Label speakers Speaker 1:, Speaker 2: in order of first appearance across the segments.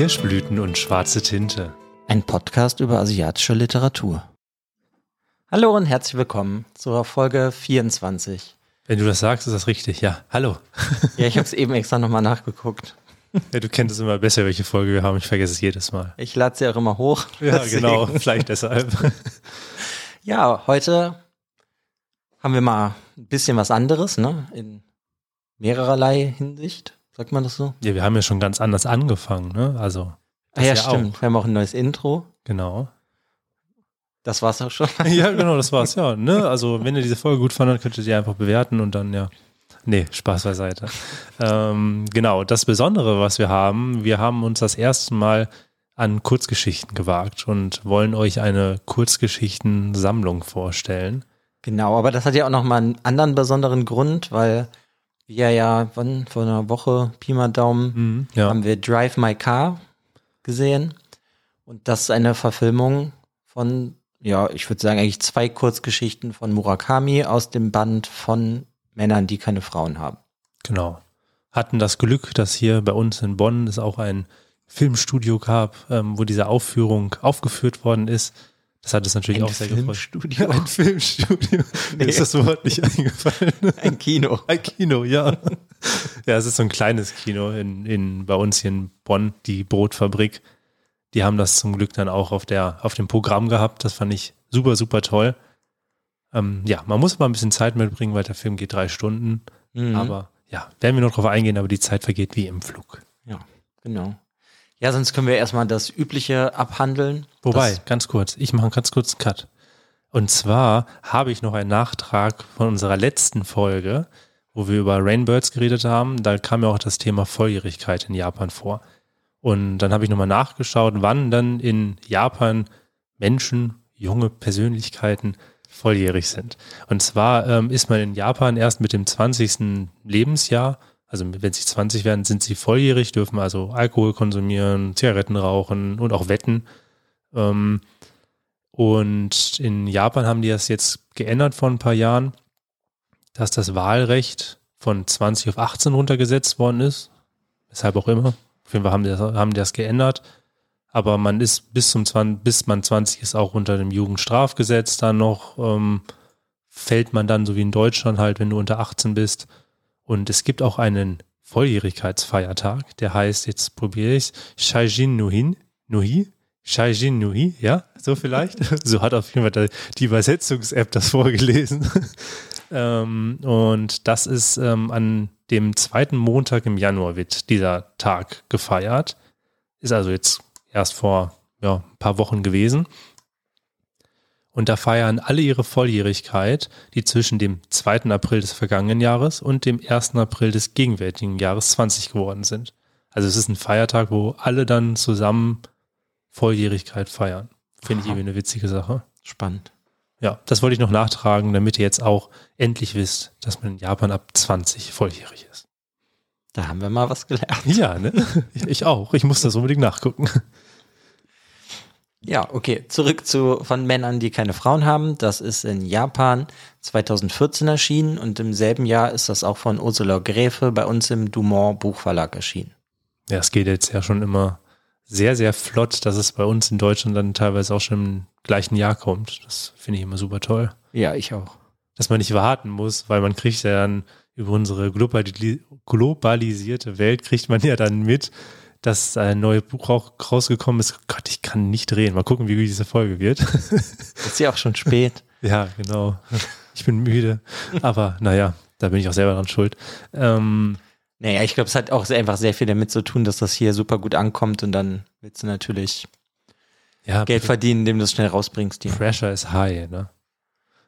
Speaker 1: Kirschblüten und schwarze Tinte.
Speaker 2: Ein Podcast über asiatische Literatur. Hallo und herzlich willkommen zur Folge 24.
Speaker 1: Wenn du das sagst, ist das richtig. Ja, hallo.
Speaker 2: Ja, ich habe es eben extra nochmal nachgeguckt.
Speaker 1: Ja, du kennst es immer besser, welche Folge wir haben. Ich vergesse es jedes Mal.
Speaker 2: Ich lade sie auch immer hoch.
Speaker 1: Ja,
Speaker 2: Deswegen.
Speaker 1: genau. Vielleicht deshalb.
Speaker 2: Ja, heute haben wir mal ein bisschen was anderes, ne? In mehrerlei Hinsicht. Sagt man das so?
Speaker 1: Ja, wir haben ja schon ganz anders angefangen, ne? Also.
Speaker 2: Ah, ja,
Speaker 1: das
Speaker 2: stimmt. Wir haben auch ein neues Intro.
Speaker 1: Genau.
Speaker 2: Das war's auch schon.
Speaker 1: Ja, genau, das war's, ja. Ne? Also, wenn ihr diese Folge gut fandet, könnt ihr die einfach bewerten und dann, ja. Nee, Spaß beiseite. ähm, genau, das Besondere, was wir haben, wir haben uns das erste Mal an Kurzgeschichten gewagt und wollen euch eine Kurzgeschichtensammlung vorstellen.
Speaker 2: Genau, aber das hat ja auch nochmal einen anderen besonderen Grund, weil wir ja, wann, vor einer Woche, Pi mal Daumen,
Speaker 1: Mhm, ja.
Speaker 2: haben wir Drive My Car gesehen. Und das ist eine Verfilmung von, ja, ich würde sagen, eigentlich zwei Kurzgeschichten von Murakami aus dem Band von Männern, die keine Frauen haben.
Speaker 1: Genau. Hatten das Glück, dass hier bei uns in Bonn es auch ein Filmstudio gab, ähm, wo diese Aufführung aufgeführt worden ist. Das hat es natürlich
Speaker 2: Ein
Speaker 1: auch sehr gefreut.
Speaker 2: Filmstudio?
Speaker 1: Ein Filmstudio. Mir
Speaker 2: Nee.
Speaker 1: ist das Wort nicht eingefallen.
Speaker 2: Ein Kino.
Speaker 1: Ein Kino, ja. Ja, es ist so ein kleines Kino in, in, bei uns hier in Bonn, die Brotfabrik. Die haben das zum Glück dann auch auf, der, auf dem Programm gehabt. Das fand ich super, super toll. Ähm, ja, man muss mal ein bisschen Zeit mitbringen, weil der Film geht drei Stunden.
Speaker 2: Mhm.
Speaker 1: Aber ja, werden wir noch drauf eingehen, aber die Zeit vergeht wie im Flug.
Speaker 2: Ja, genau. Ja, sonst können wir erstmal das Übliche abhandeln.
Speaker 1: Wobei,
Speaker 2: Das,
Speaker 1: ganz kurz, ich mache einen ganz kurzen Cut. Und zwar habe ich noch einen Nachtrag von unserer letzten Folge, wo wir über Rainbirds geredet haben. Da kam ja auch das Thema Volljährigkeit in Japan vor. Und dann habe ich nochmal nachgeschaut, wann dann in Japan Menschen, junge Persönlichkeiten volljährig sind. Und zwar ähm, ist man in Japan erst mit dem 20. Lebensjahr, also wenn sie 20 werden, sind sie volljährig, dürfen also Alkohol konsumieren, Zigaretten rauchen und auch wetten. Ähm, und in Japan haben die das jetzt geändert vor ein paar Jahren, dass das Wahlrecht von 20 auf 18 runtergesetzt worden ist. Weshalb auch immer. Auf jeden Fall haben die das, haben die das geändert. Aber man ist bis zum 20, bis man 20 ist auch unter dem Jugendstrafgesetz dann noch, ähm, fällt man dann so wie in Deutschland halt, wenn du unter 18 bist. Und es gibt auch einen Volljährigkeitsfeiertag, der heißt, jetzt probiere ich Shaijin Nuhin, Nuhi, Shaijin Nuhi, ja, so vielleicht. so hat auf jeden Fall die Übersetzungs-App das vorgelesen. ähm, und das ist ähm, an dem zweiten Montag im Januar wird dieser Tag gefeiert. Ist also jetzt erst vor ja, ein paar Wochen gewesen. Und da feiern alle ihre Volljährigkeit, die zwischen dem 2. April des vergangenen Jahres und dem 1. April des gegenwärtigen Jahres 20 geworden sind. Also es ist ein Feiertag, wo alle dann zusammen Volljährigkeit feiern. Finde ich irgendwie eine witzige Sache.
Speaker 2: spannend.
Speaker 1: Ja, das wollte ich noch nachtragen, damit ihr jetzt auch endlich wisst, dass man in Japan ab 20 volljährig ist.
Speaker 2: Da haben wir mal was gelernt.
Speaker 1: Ja, ne? Ich auch. Ich muss das unbedingt nachgucken.
Speaker 2: Ja, okay. Zurück zu von Männern, die keine Frauen haben. Das ist in Japan 2014 erschienen und im selben Jahr ist das auch von Ursula Gräfe bei uns im Dumont Buchverlag erschienen.
Speaker 1: Ja, es geht jetzt ja schon immer sehr, sehr flott, dass es bei uns in Deutschland dann teilweise auch schon im gleichen Jahr kommt. Das finde ich immer super toll.
Speaker 2: Ja, ich auch.
Speaker 1: Dass man nicht warten muss, weil man kriegt ja dann über unsere globali- globalisierte Welt kriegt man ja dann mit, dass ein neues Buch auch rausgekommen ist. Gott, ich kann nicht reden. Mal gucken, wie diese Folge wird.
Speaker 2: Ist ja auch schon spät.
Speaker 1: Ja, genau. Ich bin müde. Aber naja, da bin ich auch selber dran schuld. Ähm,
Speaker 2: Naja, ich glaube, es hat auch einfach sehr viel damit zu tun, dass das hier super gut ankommt und dann willst du natürlich
Speaker 1: ja,
Speaker 2: Geld verdienen, indem du es schnell rausbringst. Hier.
Speaker 1: Pressure is high, ne?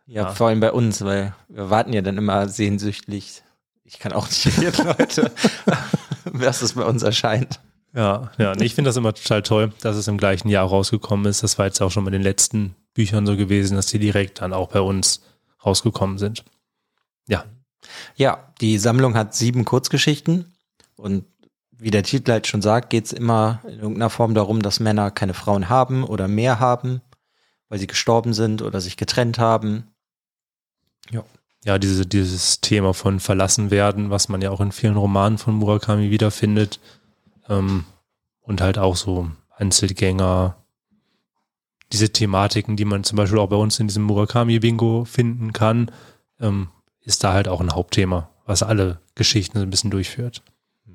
Speaker 2: Ja,
Speaker 1: Ja.
Speaker 2: vor allem bei uns, weil wir warten ja dann immer sehnsüchtig. Ich kann auch nicht reden, Leute, was es bei uns erscheint.
Speaker 1: Ja, ja. Nee, ich finde das immer total toll, dass es im gleichen Jahr rausgekommen ist. Das war jetzt auch schon bei den letzten Büchern so gewesen, dass die direkt dann auch bei uns rausgekommen sind. Ja,
Speaker 2: Ja, die Sammlung hat sieben Kurzgeschichten und wie der Titel halt schon sagt, geht es immer in irgendeiner Form darum, dass Männer keine Frauen haben oder mehr haben, weil sie gestorben sind oder sich getrennt haben.
Speaker 1: ja, diese, dieses Thema von verlassen werden, was man ja auch in vielen Romanen von Murakami wiederfindet. Ähm, und halt auch so Einzelgänger, diese Thematiken, die man zum Beispiel auch bei uns in diesem Murakami-Bingo finden kann, ähm, ist da halt auch ein Hauptthema, was alle Geschichten so ein bisschen durchführt.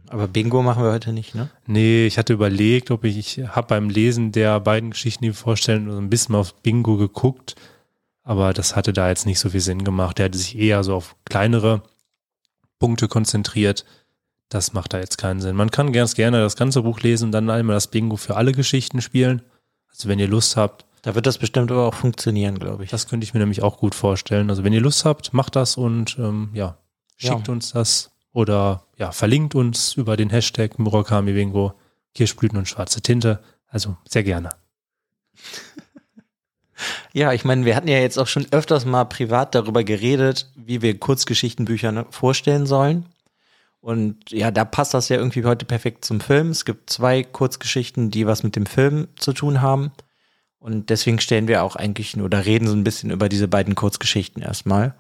Speaker 2: Aber Bingo machen wir heute nicht, ne?
Speaker 1: Nee, ich hatte überlegt, ob ich, ich habe beim Lesen der beiden Geschichten, die wir vorstellen, so ein bisschen auf Bingo geguckt, aber das hatte da jetzt nicht so viel Sinn gemacht. Der hatte sich eher so auf kleinere Punkte konzentriert. Das macht da jetzt keinen Sinn. Man kann ganz gerne das ganze Buch lesen und dann einmal das Bingo für alle Geschichten spielen. Also wenn ihr Lust habt.
Speaker 2: Da wird das bestimmt aber auch funktionieren, glaube ich.
Speaker 1: Das könnte ich mir nämlich auch gut vorstellen. Also wenn ihr Lust habt, macht das und ähm, ja, schickt ja. uns das oder ja, verlinkt uns über den Hashtag Murakami Bingo, Kirschblüten und schwarze Tinte. Also sehr gerne.
Speaker 2: Ja, ich meine, wir hatten ja jetzt auch schon öfters mal privat darüber geredet, wie wir Kurzgeschichtenbücher vorstellen sollen. Und ja, da passt das ja irgendwie heute perfekt zum Film. Es gibt zwei Kurzgeschichten, die was mit dem Film zu tun haben. Und deswegen stellen wir auch eigentlich nur oder reden so ein bisschen über diese beiden Kurzgeschichten erstmal.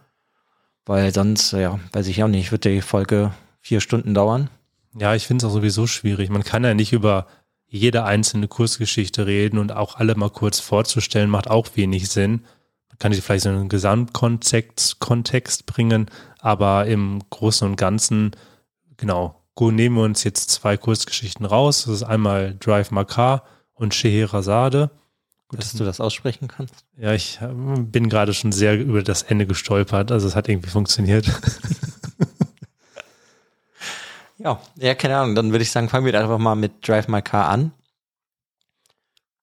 Speaker 2: Weil sonst, ja, weiß ich auch nicht, wird die Folge vier Stunden dauern.
Speaker 1: Ja, ich finde es auch sowieso schwierig. Man kann ja nicht über jede einzelne Kursgeschichte reden und auch alle mal kurz vorzustellen, macht auch wenig Sinn. Man kann die vielleicht so einen Gesamtkontext Kontext bringen, aber im Großen und Ganzen, genau, nehmen wir uns jetzt zwei Kurzgeschichten raus. Das ist einmal Drive Makar und Scheherazade.
Speaker 2: Gut, dass du das aussprechen kannst.
Speaker 1: Ja, ich äh, bin gerade schon sehr über das Ende gestolpert. Also es hat irgendwie funktioniert.
Speaker 2: Ja, ja, keine Ahnung. Dann würde ich sagen, fangen wir einfach mal mit Drive My Car an.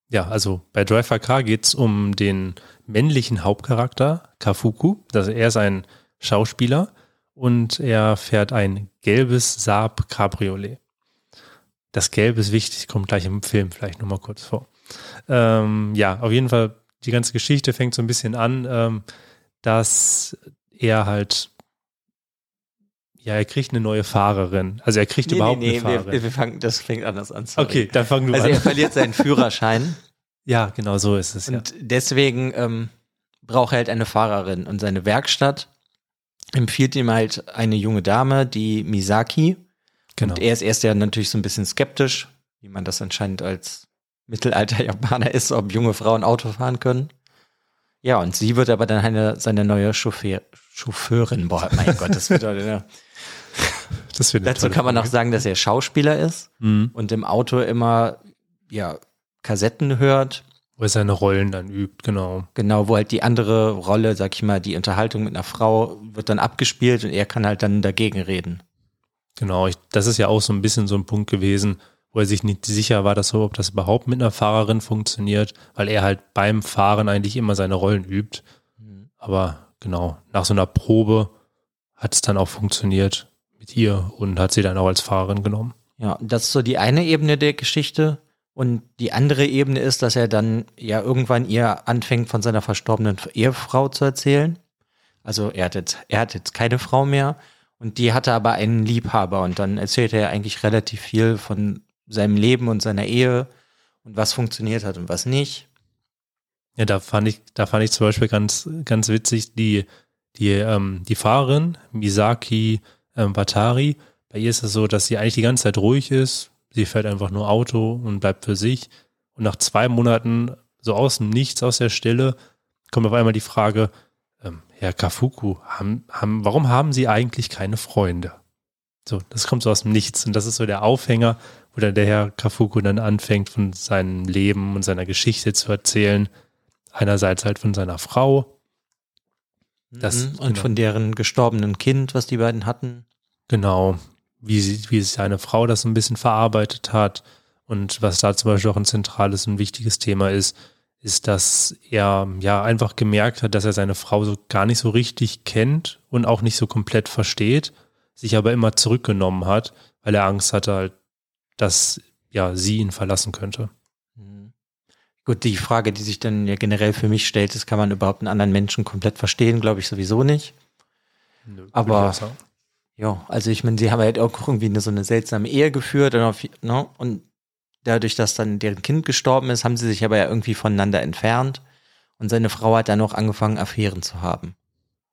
Speaker 1: Ja, also bei Drive My Car geht es um den männlichen Hauptcharakter, Kafuku. Also er ist ein Schauspieler und er fährt ein gelbes Saab Cabriolet. Das Gelb ist wichtig, kommt gleich im Film vielleicht nochmal kurz vor. Ähm, ja, auf jeden Fall, die ganze Geschichte fängt so ein bisschen an, ähm, dass er halt ja, er kriegt eine neue Fahrerin. Also er kriegt nee, überhaupt nee, nee, eine Fahrerin.
Speaker 2: Wir, wir fangen, das fängt anders an.
Speaker 1: Sorry. Okay, dann fangen
Speaker 2: wir
Speaker 1: also
Speaker 2: an. Also er verliert seinen Führerschein.
Speaker 1: ja, genau so ist es.
Speaker 2: Und
Speaker 1: ja.
Speaker 2: deswegen ähm, braucht er halt eine Fahrerin. Und seine Werkstatt empfiehlt ihm halt eine junge Dame, die Misaki. Genau. Und er ist erst ja natürlich so ein bisschen skeptisch, wie man das anscheinend als Mittelalter-Japaner ist, ob junge Frauen Auto fahren können. Ja, und sie wird aber dann eine, seine neue Chauffeur, Chauffeurin. Boah, mein Gott, das wird eine, das wird Dazu kann man noch sagen, dass er Schauspieler ist mhm. und im Auto immer ja Kassetten hört.
Speaker 1: Wo er seine Rollen dann übt, genau.
Speaker 2: Genau, wo halt die andere Rolle, sag ich mal, die Unterhaltung mit einer Frau wird dann abgespielt und er kann halt dann dagegen reden.
Speaker 1: Genau, ich, das ist ja auch so ein bisschen so ein Punkt gewesen, wo er sich nicht sicher war, dass ob das überhaupt mit einer Fahrerin funktioniert, weil er halt beim Fahren eigentlich immer seine Rollen übt. Aber genau, nach so einer Probe hat es dann auch funktioniert mit ihr und hat sie dann auch als Fahrerin genommen.
Speaker 2: Ja, das ist so die eine Ebene der Geschichte. Und die andere Ebene ist, dass er dann ja irgendwann ihr anfängt, von seiner verstorbenen Ehefrau zu erzählen. Also er hat jetzt, er hat jetzt keine Frau mehr und die hatte aber einen Liebhaber und dann erzählt er eigentlich relativ viel von seinem Leben und seiner Ehe und was funktioniert hat und was nicht.
Speaker 1: Ja, da fand ich, da fand ich zum Beispiel ganz, ganz witzig die, die, ähm, die Fahrerin, Misaki ähm, Watari. Bei ihr ist es so, dass sie eigentlich die ganze Zeit ruhig ist. Sie fährt einfach nur Auto und bleibt für sich. Und nach zwei Monaten, so aus dem Nichts, aus der Stille, kommt auf einmal die Frage, ähm, Herr Kafuku, haben, haben, warum haben Sie eigentlich keine Freunde? So, das kommt so aus dem Nichts. Und das ist so der Aufhänger, wo dann der Herr Kafuku dann anfängt, von seinem Leben und seiner Geschichte zu erzählen. Einerseits halt von seiner Frau,
Speaker 2: das, mhm. und genau. von deren gestorbenen Kind, was die beiden hatten.
Speaker 1: Genau, wie, wie seine Frau das ein bisschen verarbeitet hat und was da zum Beispiel auch ein zentrales und wichtiges Thema ist, ist, dass er ja einfach gemerkt hat, dass er seine Frau so gar nicht so richtig kennt und auch nicht so komplett versteht, sich aber immer zurückgenommen hat, weil er Angst hatte halt, dass ja sie ihn verlassen könnte.
Speaker 2: Gut, die Frage, die sich dann ja generell für mich stellt, ist, kann man überhaupt einen anderen Menschen komplett verstehen? Glaube ich sowieso nicht. Nö, Aber ja, also ich meine, sie haben halt auch irgendwie eine, so eine seltsame Ehe geführt und, auf, ne? und dadurch, dass dann deren Kind gestorben ist, haben sie sich aber ja irgendwie voneinander entfernt und seine Frau hat dann auch angefangen, Affären zu haben.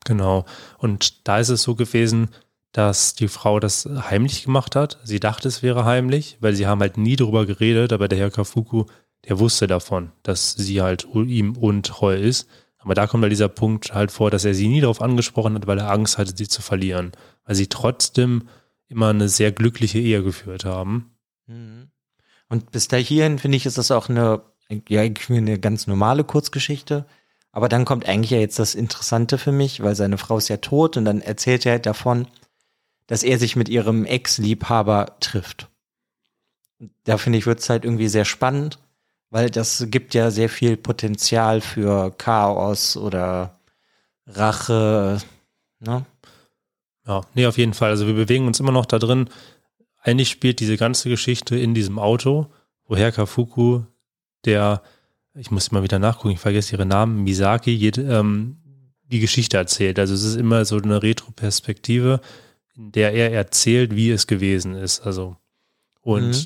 Speaker 1: Genau. Und da ist es so gewesen, dass die Frau das heimlich gemacht hat. Sie dachte, es wäre heimlich, weil sie haben halt nie darüber geredet, aber der Herr Kafuku, der wusste davon, dass sie halt ihm untreu ist. Aber da kommt halt dieser Punkt halt vor, dass er sie nie darauf angesprochen hat, weil er Angst hatte, sie zu verlieren. Weil sie trotzdem immer eine sehr glückliche Ehe geführt haben.
Speaker 2: Mhm. Und bis dahin finde ich, ist das auch eine, ja, eine ganz normale Kurzgeschichte. Aber dann kommt eigentlich ja jetzt das Interessante für mich, weil seine Frau ist ja tot und dann erzählt er halt davon, dass er sich mit ihrem Ex-Liebhaber trifft. Da finde ich, wird es halt irgendwie sehr spannend, weil das gibt ja sehr viel Potenzial für Chaos oder Rache, ne?
Speaker 1: Ja, nee, auf jeden Fall. Also wir bewegen uns immer noch da drin. Eigentlich spielt diese ganze Geschichte in diesem Auto, wo Herr Kafuku, der, ich muss immer wieder nachgucken, ich vergesse ihre Namen, Misaki, ähm, die Geschichte erzählt. Also es ist immer so eine Retro-Perspektive in der er erzählt, wie es gewesen ist. Also, und mhm.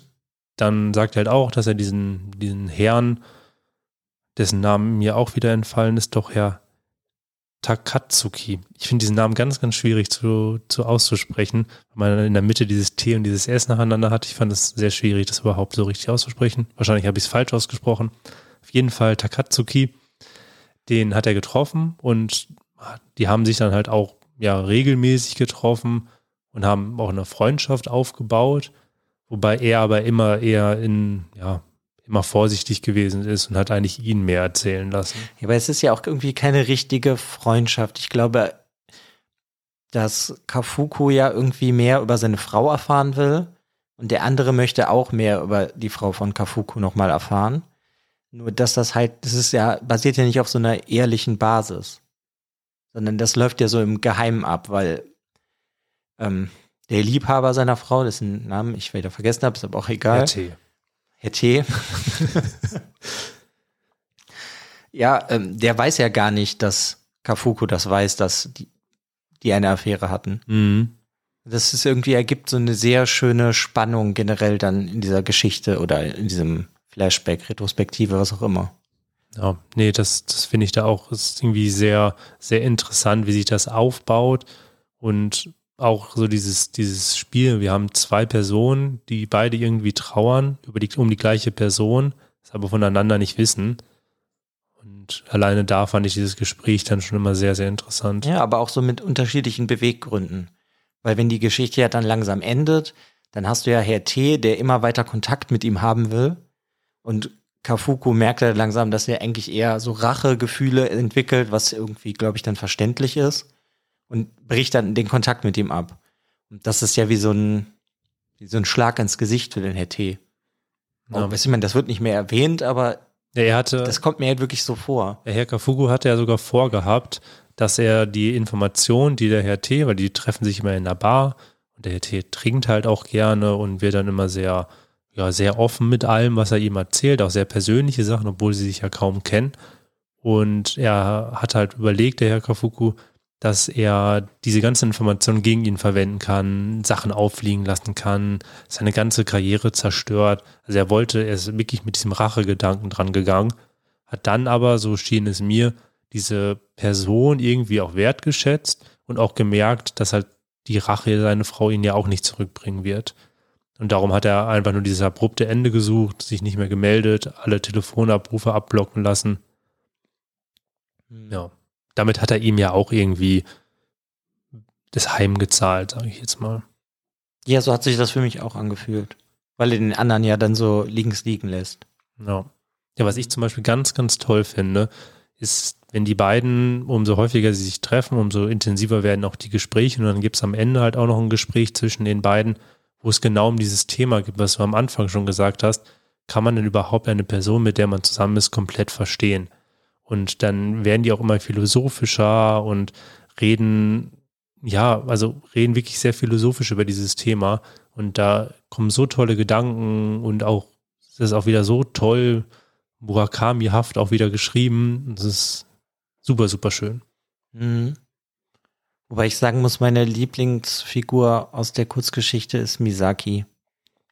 Speaker 1: Dann sagt er halt auch, dass er diesen, diesen Herrn, dessen Namen mir auch wieder entfallen ist, doch Herr Takatsuki. Ich finde diesen Namen ganz, ganz schwierig zu, zu auszusprechen, weil man in der Mitte dieses T und dieses S nacheinander hat. Ich fand es sehr schwierig, das überhaupt so richtig auszusprechen. Wahrscheinlich habe ich es falsch ausgesprochen. Auf jeden Fall Takatsuki, den hat er getroffen und die haben sich dann halt auch ja regelmäßig getroffen und haben auch eine Freundschaft aufgebaut, wobei er aber immer eher in, ja, immer vorsichtig gewesen ist und hat eigentlich ihn mehr erzählen lassen.
Speaker 2: Ja, aber es ist ja auch irgendwie keine richtige Freundschaft. Ich glaube, dass Kafuku ja irgendwie mehr über seine Frau erfahren will und der andere möchte auch mehr über die Frau von Kafuku nochmal erfahren. Nur dass das halt, das ist ja, basiert ja nicht auf so einer ehrlichen Basis, sondern das läuft ja so im Geheimen ab, weil ähm, der Liebhaber seiner Frau, dessen Namen ich wieder vergessen habe, ist aber auch egal. Herr T. Herr T. ja, ähm, der weiß ja gar nicht, dass Kafuku das weiß, dass die, die eine Affäre hatten. Mhm. Das ist irgendwie ergibt so eine sehr schöne Spannung generell dann in dieser Geschichte oder in diesem Flashback, Retrospektive, was auch immer.
Speaker 1: Ja, nee, das, das finde ich da auch ist irgendwie sehr, sehr interessant, wie sich das aufbaut und auch so dieses, dieses Spiel, wir haben zwei Personen, die beide irgendwie trauern über die, um die gleiche Person, es aber voneinander nicht wissen. Und alleine da fand ich dieses Gespräch dann schon immer sehr, sehr interessant.
Speaker 2: Ja, aber auch so mit unterschiedlichen Beweggründen. Weil wenn die Geschichte ja dann langsam endet, dann hast du ja Herr T., der immer weiter Kontakt mit ihm haben will. Und Kafuku merkt ja langsam, dass er eigentlich eher so Rachegefühle entwickelt, was irgendwie, glaube ich, dann verständlich ist und bricht dann den Kontakt mit ihm ab. Und das ist ja wie so ein, wie so ein Schlag ins Gesicht für den Herr T. Ja. Oh, weißt du, man, das wird nicht mehr erwähnt, aber
Speaker 1: ja, er hatte,
Speaker 2: das kommt mir halt wirklich so vor.
Speaker 1: Der Herr Kafugu hatte ja sogar vorgehabt, dass er die Information, die der Herr T., weil die treffen sich immer in der Bar und der Herr T. trinkt halt auch gerne und wird dann immer sehr, ja, sehr offen mit allem, was er ihm erzählt, auch sehr persönliche Sachen, obwohl sie sich ja kaum kennen. Und er hat halt überlegt, der Herr Kafuku, dass er diese ganzen Informationen gegen ihn verwenden kann, Sachen auffliegen lassen kann, seine ganze Karriere zerstört. Also er wollte, er ist wirklich mit diesem Rachegedanken dran gegangen, hat dann aber, so schien es mir, diese Person irgendwie auch wertgeschätzt und auch gemerkt, dass halt die Rache seine Frau ihn ja auch nicht zurückbringen wird. Und darum hat er einfach nur dieses abrupte Ende gesucht, sich nicht mehr gemeldet, alle Telefonabrufe abblocken lassen. Hm. Ja damit hat er ihm ja auch irgendwie das Heim gezahlt, sage ich jetzt mal.
Speaker 2: Ja, so hat sich das für mich auch angefühlt. Weil er den anderen ja dann so links liegen lässt.
Speaker 1: Ja. Ja, was ich zum Beispiel ganz, ganz toll finde, ist, wenn die beiden, umso häufiger sie sich treffen, umso intensiver werden auch die Gespräche und dann gibt es am Ende halt auch noch ein Gespräch zwischen den beiden, wo es genau um dieses Thema geht, was du am Anfang schon gesagt hast. Kann man denn überhaupt eine Person, mit der man zusammen ist, komplett verstehen? Und dann werden die auch immer philosophischer und reden, ja, also reden wirklich sehr philosophisch über dieses Thema. Und da kommen so tolle Gedanken und auch, das ist auch wieder so toll, Murakami-haft auch wieder geschrieben. Das ist super, super schön. Mhm.
Speaker 2: Wobei ich sagen muss, meine Lieblingsfigur aus der Kurzgeschichte ist Misaki.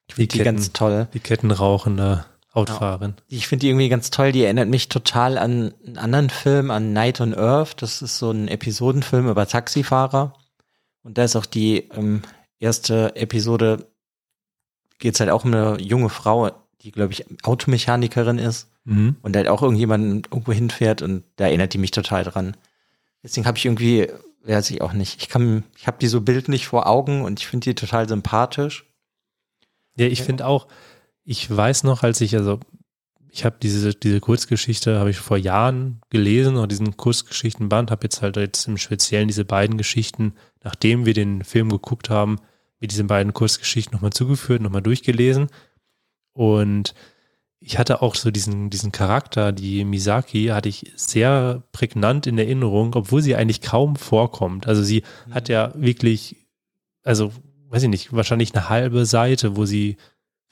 Speaker 1: Ich finde die, die ganz toll. Die Kettenrauchende. Autofahrerin.
Speaker 2: Ja. Ich finde die irgendwie ganz toll. Die erinnert mich total an einen anderen Film, an Night on Earth. Das ist so ein Episodenfilm über Taxifahrer. Und da ist auch die ähm, erste Episode, geht es halt auch um eine junge Frau, die, glaube ich, Automechanikerin ist
Speaker 1: Mhm.
Speaker 2: und halt auch irgendjemanden irgendwo hinfährt und da erinnert die mich total dran. Deswegen habe ich irgendwie, weiß ich auch nicht, ich kann, ich habe die so bildlich vor Augen und ich finde die total sympathisch.
Speaker 1: Ja, ich finde auch, ich weiß noch, als ich, also ich habe diese, diese Kurzgeschichte, habe ich vor Jahren gelesen, und diesen Kurzgeschichtenband, habe jetzt halt jetzt im Speziellen diese beiden Geschichten, nachdem wir den Film geguckt haben, mir diese beiden Kurzgeschichten nochmal zugeführt, nochmal durchgelesen. Und ich hatte auch so diesen, diesen Charakter, die Misaki, hatte ich sehr prägnant in Erinnerung, obwohl sie eigentlich kaum vorkommt. Also sie hat ja wirklich, also weiß ich nicht, wahrscheinlich eine halbe Seite, wo sie,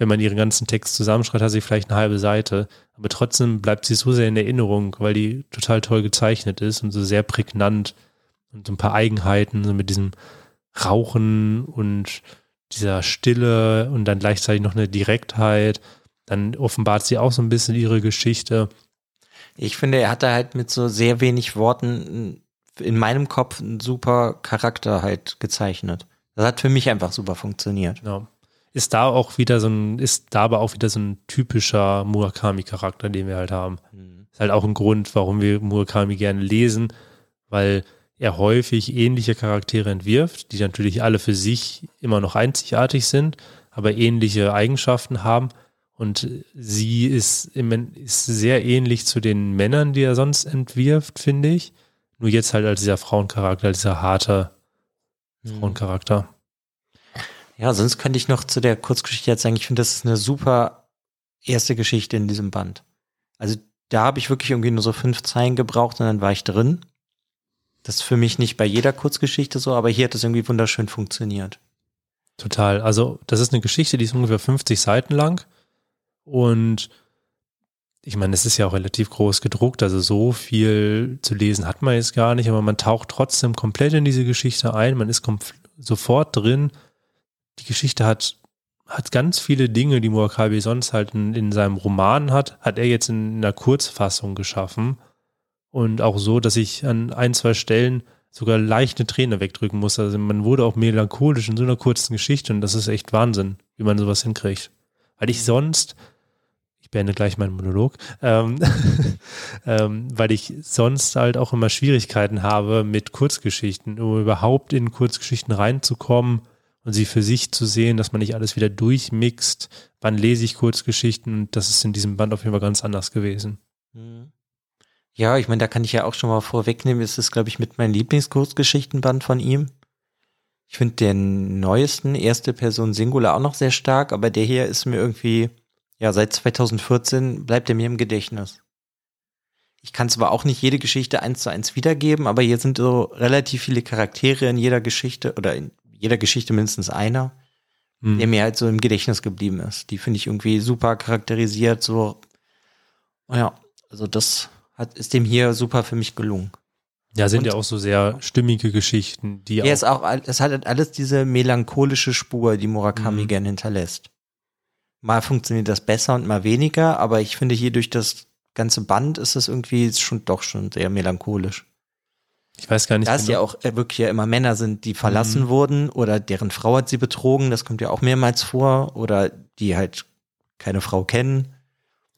Speaker 1: wenn man ihren ganzen Text zusammenschreibt, hat sie vielleicht eine halbe Seite. Aber trotzdem bleibt sie so sehr in Erinnerung, weil die total toll gezeichnet ist und so sehr prägnant und so ein paar Eigenheiten, so mit diesem Rauchen und dieser Stille und dann gleichzeitig noch eine Direktheit. Dann offenbart sie auch so ein bisschen ihre Geschichte.
Speaker 2: Ich finde, er hat da halt mit so sehr wenig Worten in meinem Kopf einen super Charakter halt gezeichnet. Das hat für mich einfach super funktioniert.
Speaker 1: Ja. Ist da auch wieder so ein, ist da aber auch wieder so ein typischer Murakami-Charakter, den wir halt haben. Ist halt auch ein Grund, warum wir Murakami gerne lesen, weil er häufig ähnliche Charaktere entwirft, die natürlich alle für sich immer noch einzigartig sind, aber ähnliche Eigenschaften haben. Und sie ist, im, ist sehr ähnlich zu den Männern, die er sonst entwirft, finde ich. Nur jetzt halt als dieser Frauencharakter, als dieser harte Frauencharakter.
Speaker 2: Ja, sonst könnte ich noch zu der Kurzgeschichte jetzt sagen, ich finde, das ist eine super erste Geschichte in diesem Band. Also da habe ich wirklich irgendwie nur so fünf Zeilen gebraucht und dann war ich drin. Das ist für mich nicht bei jeder Kurzgeschichte so, aber hier hat es irgendwie wunderschön funktioniert.
Speaker 1: Total. Also, das ist eine Geschichte, die ist ungefähr 50 Seiten lang. Und ich meine, es ist ja auch relativ groß gedruckt, also so viel zu lesen hat man jetzt gar nicht, aber man taucht trotzdem komplett in diese Geschichte ein, man ist sofort drin. Die Geschichte hat, hat ganz viele Dinge, die Murakami sonst halt in, in seinem Roman hat, hat er jetzt in einer Kurzfassung geschaffen. Und auch so, dass ich an ein, zwei Stellen sogar leicht eine Träne wegdrücken muss. Also man wurde auch melancholisch in so einer kurzen Geschichte und das ist echt Wahnsinn, wie man sowas hinkriegt. Weil ich sonst, ich beende gleich meinen Monolog, ähm, ähm, weil ich sonst halt auch immer Schwierigkeiten habe mit Kurzgeschichten, um überhaupt in Kurzgeschichten reinzukommen und sie für sich zu sehen, dass man nicht alles wieder durchmixt. Wann lese ich Kurzgeschichten? Das ist in diesem Band auf jeden Fall ganz anders gewesen.
Speaker 2: Ja, ich meine, da kann ich ja auch schon mal vorwegnehmen, es ist, glaube ich, mit meinem Lieblingskurzgeschichtenband von ihm. Ich finde den neuesten, erste Person Singular auch noch sehr stark, aber der hier ist mir irgendwie, ja, seit 2014 bleibt er mir im Gedächtnis. Ich kann zwar auch nicht jede Geschichte eins zu eins wiedergeben, aber hier sind so relativ viele Charaktere in jeder Geschichte oder in jeder Geschichte mindestens einer,
Speaker 1: Hm.
Speaker 2: der mir halt so im Gedächtnis geblieben ist. Die finde ich irgendwie super charakterisiert, so, ja, also das hat, ist dem hier super für mich gelungen.
Speaker 1: Ja, sind
Speaker 2: Und-
Speaker 1: ja auch so sehr stimmige Geschichten, die
Speaker 2: Ja,
Speaker 1: auch
Speaker 2: ist auch, es hat halt alles diese melancholische Spur, die Murakami
Speaker 1: Mhm.
Speaker 2: gern hinterlässt. Mal funktioniert das besser und mal weniger, aber ich finde hier durch das ganze Band ist es irgendwie schon doch schon sehr melancholisch.
Speaker 1: Ich weiß gar nicht.
Speaker 2: Da es ja
Speaker 1: genau-
Speaker 2: auch äh, wirklich ja immer Männer sind, die verlassen
Speaker 1: Mhm.
Speaker 2: wurden oder deren Frau hat sie betrogen, das kommt ja auch mehrmals vor, oder die halt keine Frau kennen,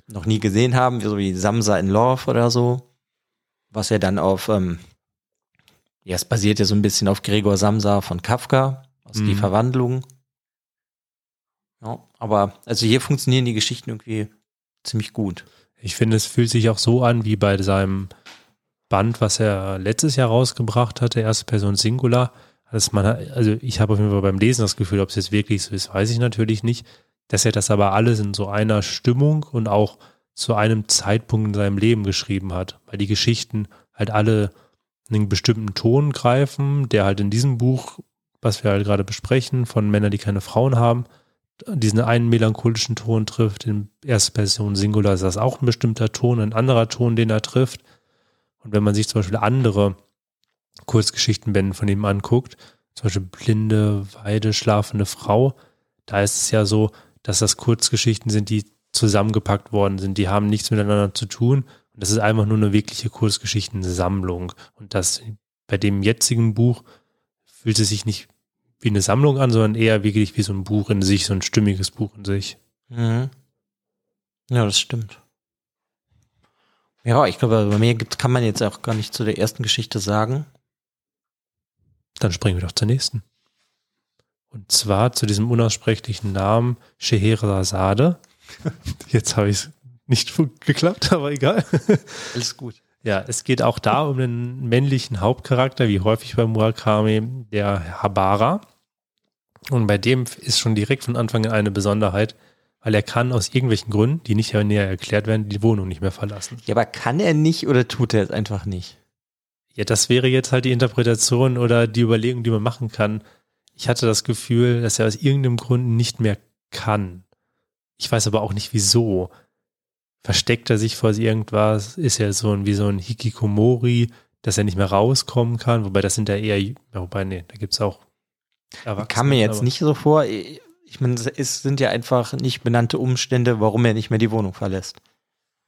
Speaker 2: noch nie gesehen haben, so wie Samsa in Love oder so. Was ja dann auf, ähm, ja, es basiert ja so ein bisschen auf Gregor Samsa von Kafka, aus Die
Speaker 1: Mhm.
Speaker 2: Verwandlung. Ja, aber also hier funktionieren die Geschichten irgendwie ziemlich gut.
Speaker 1: Ich finde, es fühlt sich auch so an wie bei seinem Band, was er letztes Jahr rausgebracht hatte, erste Person Singular. Dass man, also ich habe auf jeden Fall beim Lesen das Gefühl, ob es jetzt wirklich so ist, weiß ich natürlich nicht, dass er das aber alles in so einer Stimmung und auch zu einem Zeitpunkt in seinem Leben geschrieben hat, weil die Geschichten halt alle einen bestimmten Ton greifen, der halt in diesem Buch, was wir halt gerade besprechen, von Männern, die keine Frauen haben, diesen einen melancholischen Ton trifft. In erster Person Singular ist das auch ein bestimmter Ton, ein anderer Ton, den er trifft. Und wenn man sich zum Beispiel andere Kurzgeschichtenbände von ihm anguckt, zum Beispiel Blinde, Weide, schlafende Frau, da ist es ja so, dass das Kurzgeschichten sind, die zusammengepackt worden sind. Die haben nichts miteinander zu tun. Und das ist einfach nur eine wirkliche Kurzgeschichtensammlung. Und das bei dem jetzigen Buch fühlt es sich nicht wie eine Sammlung an, sondern eher wirklich wie so ein Buch in sich, so ein stimmiges Buch in sich.
Speaker 2: Mhm. Ja, das stimmt. Ja, ich glaube, bei mir gibt, kann man jetzt auch gar nicht zu der ersten Geschichte sagen.
Speaker 1: Dann springen wir doch zur nächsten. Und zwar zu diesem unaussprechlichen Namen Scheherazade. Jetzt habe ich es nicht geklappt, aber egal.
Speaker 2: Alles gut.
Speaker 1: Ja, es geht auch da um den männlichen Hauptcharakter, wie häufig bei Murakami, der Habara. Und bei dem ist schon direkt von Anfang an eine Besonderheit, weil er kann aus irgendwelchen Gründen, die nicht näher erklärt werden, die Wohnung nicht mehr verlassen.
Speaker 2: Ja, aber kann er nicht oder tut er es einfach nicht?
Speaker 1: Ja, das wäre jetzt halt die Interpretation oder die Überlegung, die man machen kann. Ich hatte das Gefühl, dass er aus irgendeinem Grund nicht mehr kann. Ich weiß aber auch nicht wieso. Versteckt er sich vor irgendwas? Ist er so ein, wie so ein Hikikomori, dass er nicht mehr rauskommen kann? Wobei das sind ja eher, wobei, nee, da gibt's auch
Speaker 2: Erwachsene. Kam mir jetzt nicht so vor. Ich meine, es sind ja einfach nicht benannte Umstände, warum er nicht mehr die Wohnung verlässt.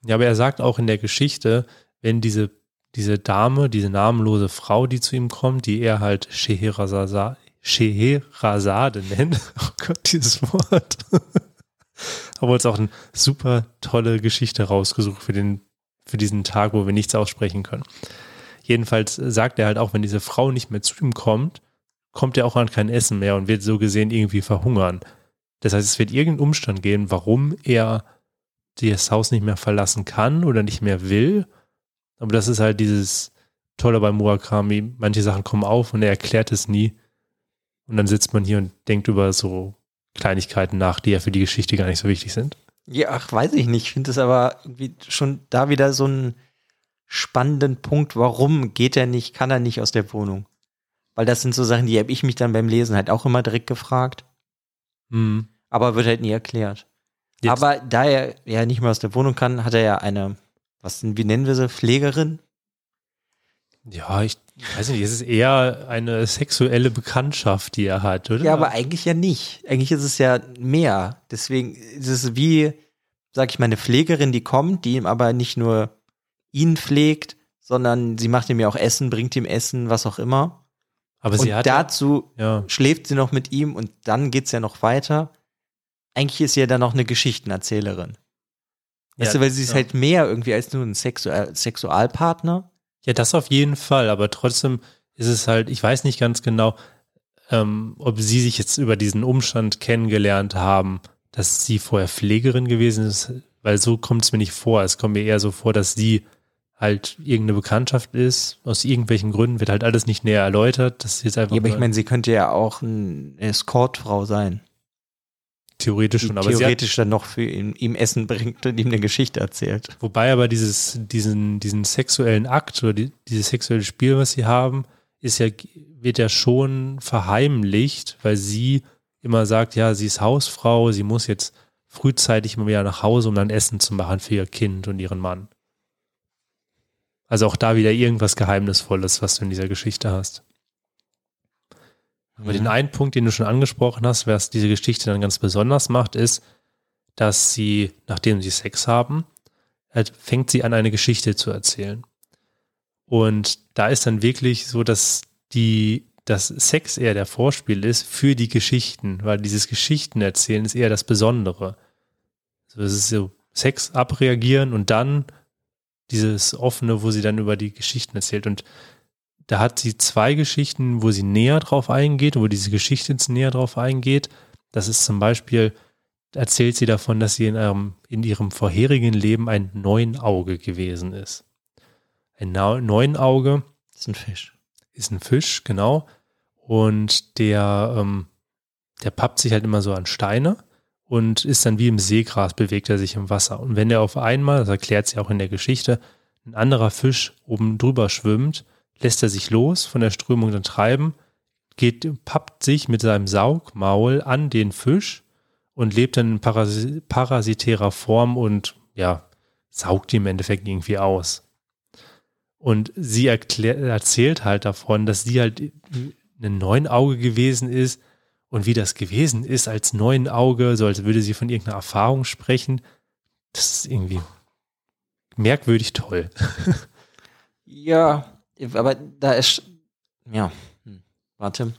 Speaker 1: Ja, aber er sagt auch in der Geschichte, wenn diese, diese Dame, diese namenlose Frau, die zu ihm kommt, die er halt Scheherazade, Scheherazade nennt, oh Gott, dieses Wort, aber uns auch eine super tolle Geschichte rausgesucht für den, für diesen Tag, wo wir nichts aussprechen können. Jedenfalls sagt er halt auch, wenn diese Frau nicht mehr zu ihm kommt, kommt er auch an kein Essen mehr und wird so gesehen irgendwie verhungern. Das heißt, es wird irgendeinen Umstand geben, warum er das Haus nicht mehr verlassen kann oder nicht mehr will. Aber das ist halt dieses Tolle bei Murakami. Manche Sachen kommen auf und er erklärt es nie. Und dann sitzt man hier und denkt über so Kleinigkeiten nach, die ja für die Geschichte gar nicht so wichtig sind.
Speaker 2: Ja, ach, weiß ich nicht. Ich finde es aber irgendwie schon da wieder so einen spannenden Punkt. Warum geht er nicht, kann er nicht aus der Wohnung? Weil das sind so Sachen, die habe ich mich dann beim Lesen halt auch immer direkt gefragt. Mhm. Aber wird halt nie erklärt. Jetzt. Aber da er ja nicht mehr aus der Wohnung kann, hat er ja eine, was, wie nennen wir sie, Pflegerin?
Speaker 1: Ja, ich weiß nicht, es ist eher eine sexuelle Bekanntschaft, die er hat, oder?
Speaker 2: Ja, aber eigentlich ja nicht. Eigentlich ist es ja mehr. Deswegen ist es wie, sag ich mal, eine Pflegerin, die kommt, die ihm aber nicht nur ihn pflegt, sondern sie macht ihm ja auch Essen, bringt ihm Essen, was auch immer. Aber und hat dazu ja. schläft sie noch mit ihm und dann geht's ja noch weiter. Eigentlich ist sie ja dann noch eine Geschichtenerzählerin. Weißt ja, du, weil sie ist ja. halt mehr irgendwie als nur ein Sexual Sexualpartner.
Speaker 1: Ja, das auf jeden Fall, aber trotzdem ist es halt, ich weiß nicht ganz genau, ähm, ob sie sich jetzt über diesen Umstand kennengelernt haben, dass sie vorher Pflegerin gewesen ist, weil so kommt es mir nicht vor. Es kommt mir eher so vor, dass sie halt irgendeine Bekanntschaft ist, aus irgendwelchen Gründen wird halt alles nicht näher erläutert. Das ist jetzt einfach.
Speaker 2: Ja, aber ich meine, sie könnte ja auch eine Escortfrau sein.
Speaker 1: Theoretisch schon,
Speaker 2: aber theoretisch dann noch für ihn, ihm Essen bringt und ihm eine Geschichte erzählt.
Speaker 1: Wobei aber dieses, diesen, diesen sexuellen Akt oder die, dieses sexuelle Spiel, was sie haben, ist ja, wird ja schon verheimlicht, weil sie immer sagt, ja, sie ist Hausfrau, sie muss jetzt frühzeitig mal wieder nach Hause, um dann Essen zu machen für ihr Kind und ihren Mann. Also auch da wieder irgendwas Geheimnisvolles, was du in dieser Geschichte hast. Aber mhm. den einen Punkt, den du schon angesprochen hast, was diese Geschichte dann ganz besonders macht, ist, dass sie, nachdem sie Sex haben, halt fängt sie an, eine Geschichte zu erzählen. Und da ist dann wirklich so, dass die, dass Sex eher der Vorspiel ist für die Geschichten, weil dieses Geschichten erzählen ist eher das Besondere. Also es ist so Sex abreagieren und dann dieses offene, wo sie dann über die Geschichten erzählt. Und da hat sie zwei Geschichten, wo sie näher drauf eingeht, wo diese Geschichte jetzt näher drauf eingeht. Das ist zum Beispiel, erzählt sie davon, dass sie in, ihrem, in ihrem vorherigen Leben ein neuen Auge gewesen ist. Ein neuen Auge.
Speaker 2: Ist ein Fisch.
Speaker 1: Ist ein Fisch, genau. Und der, ähm, der pappt sich halt immer so an Steine und ist dann wie im Seegras, bewegt er sich im Wasser. Und wenn er auf einmal, das erklärt sie auch in der Geschichte, ein anderer Fisch oben drüber schwimmt, lässt er sich los von der Strömung dann treiben, geht, pappt sich mit seinem Saugmaul an den Fisch und lebt dann in Parasi parasitärer Form und ja, saugt ihn im Endeffekt irgendwie aus. Und sie erzählt halt davon, dass sie halt ein neuen Auge gewesen ist, und wie das gewesen ist als neuen Auge, so als würde sie von irgendeiner Erfahrung sprechen, das ist irgendwie merkwürdig toll.
Speaker 2: ja, aber da ist, ja. Hm. Warte.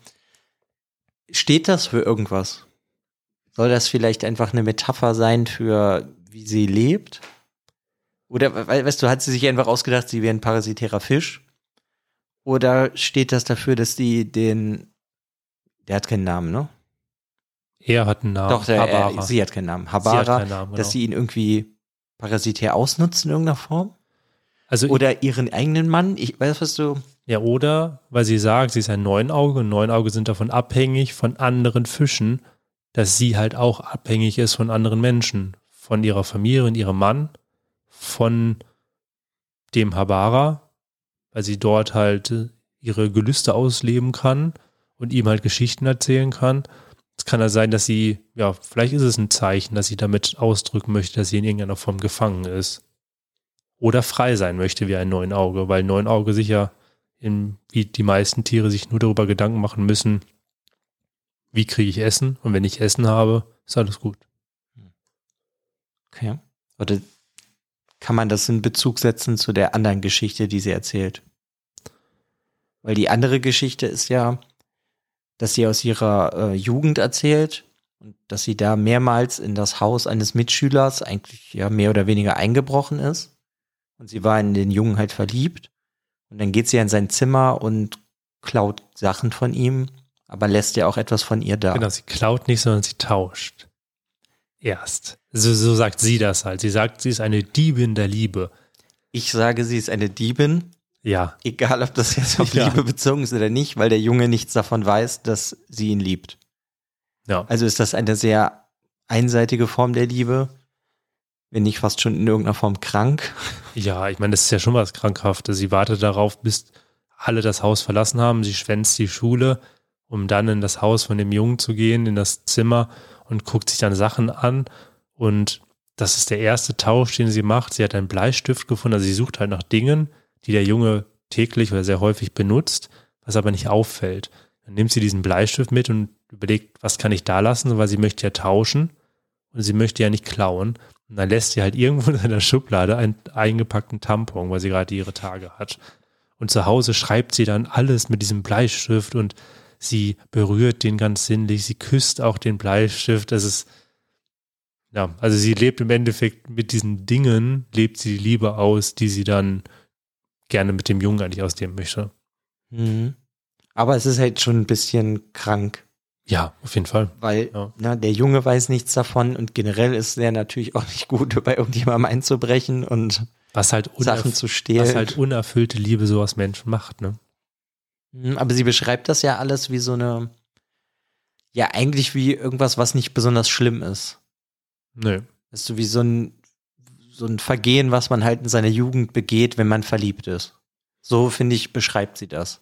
Speaker 2: Steht das für irgendwas? Soll das vielleicht einfach eine Metapher sein für, wie sie lebt? Oder, weißt du, hat sie sich einfach ausgedacht, sie wäre ein parasitärer Fisch? Oder steht das dafür, dass die den, der hat keinen Namen, ne?
Speaker 1: Er hat einen Namen.
Speaker 2: Doch, der, er, sie hat keinen Namen. Habara,
Speaker 1: sie hat keinen Namen, genau.
Speaker 2: dass sie ihn irgendwie parasitär ausnutzt in irgendeiner Form?
Speaker 1: also
Speaker 2: Oder ihren eigenen Mann? Ich weiß, was du.
Speaker 1: Ja, oder, weil sie sagt, sie ist ein Neunauge und Neunauge sind davon abhängig von anderen Fischen, dass sie halt auch abhängig ist von anderen Menschen, von ihrer Familie und ihrem Mann, von dem Habara, weil sie dort halt ihre Gelüste ausleben kann und ihm halt Geschichten erzählen kann. Es kann ja sein, dass sie, ja, vielleicht ist es ein Zeichen, dass sie damit ausdrücken möchte, dass sie in irgendeiner Form gefangen ist. Oder frei sein möchte wie ein Neunauge, weil Neunauge sich ja in, wie die meisten Tiere sich nur darüber Gedanken machen müssen, wie kriege ich Essen und wenn ich Essen habe, ist alles gut.
Speaker 2: Okay. Oder kann man das in Bezug setzen zu der anderen Geschichte, die sie erzählt? Weil die andere Geschichte ist ja, dass sie aus ihrer äh, Jugend erzählt und dass sie da mehrmals in das Haus eines Mitschülers eigentlich ja mehr oder weniger eingebrochen ist. Und sie war in den Jungen halt verliebt. Und dann geht sie in sein Zimmer und klaut Sachen von ihm, aber lässt ja auch etwas von ihr da.
Speaker 1: Genau, sie klaut nicht, sondern sie tauscht. Erst. So, so sagt sie das halt. Sie sagt, sie ist eine Diebin der Liebe.
Speaker 2: Ich sage, sie ist eine Diebin,
Speaker 1: Ja,
Speaker 2: egal ob das jetzt auf
Speaker 1: Ja.
Speaker 2: Liebe bezogen ist oder nicht, weil der Junge nichts davon weiß, dass sie ihn liebt.
Speaker 1: ja.
Speaker 2: Also ist das eine sehr einseitige Form der Liebe, wenn nicht fast schon in irgendeiner Form krank.
Speaker 1: Ja, ich meine, das ist ja schon was Krankhaftes. Sie wartet darauf, bis alle das Haus verlassen haben. Sie schwänzt die Schule, um dann in das Haus von dem Jungen zu gehen, in das Zimmer und guckt sich dann Sachen an. Und das ist der erste Tausch, den sie macht. Sie hat einen Bleistift gefunden. Also sie sucht halt nach Dingen, die der Junge täglich oder sehr häufig benutzt, was aber nicht auffällt. Dann nimmt sie diesen Bleistift mit und überlegt, was kann ich da lassen, weil sie möchte ja tauschen und sie möchte ja nicht klauen. Und dann lässt sie halt irgendwo in einer Schublade einen eingepackten Tampon, weil sie gerade ihre Tage hat. Und zu Hause schreibt sie dann alles mit diesem Bleistift und sie berührt den ganz sinnlich, sie küsst auch den Bleistift. Das ist, ja, also sie lebt im Endeffekt mit diesen Dingen, lebt sie die Liebe aus, die sie dann gerne mit dem Jungen eigentlich ausdehnen möchte.
Speaker 2: Mhm. Aber es ist halt schon ein bisschen krank,
Speaker 1: Ja, auf jeden Fall.
Speaker 2: weil
Speaker 1: Ja.
Speaker 2: na, der Junge weiß nichts davon und generell ist der natürlich auch nicht gut, bei irgendjemandem einzubrechen und
Speaker 1: Was halt,
Speaker 2: Sachen zu stehlen.
Speaker 1: was halt unerfüllte Liebe so aus Menschen macht, ne?
Speaker 2: Mhm, Aber sie beschreibt das ja alles wie so eine, ja, eigentlich wie irgendwas, was nicht besonders schlimm ist.
Speaker 1: Nö.
Speaker 2: Das ist so wie so ein, so ein Vergehen, was man halt in seiner Jugend begeht, wenn man verliebt ist. So, finde ich, beschreibt sie das.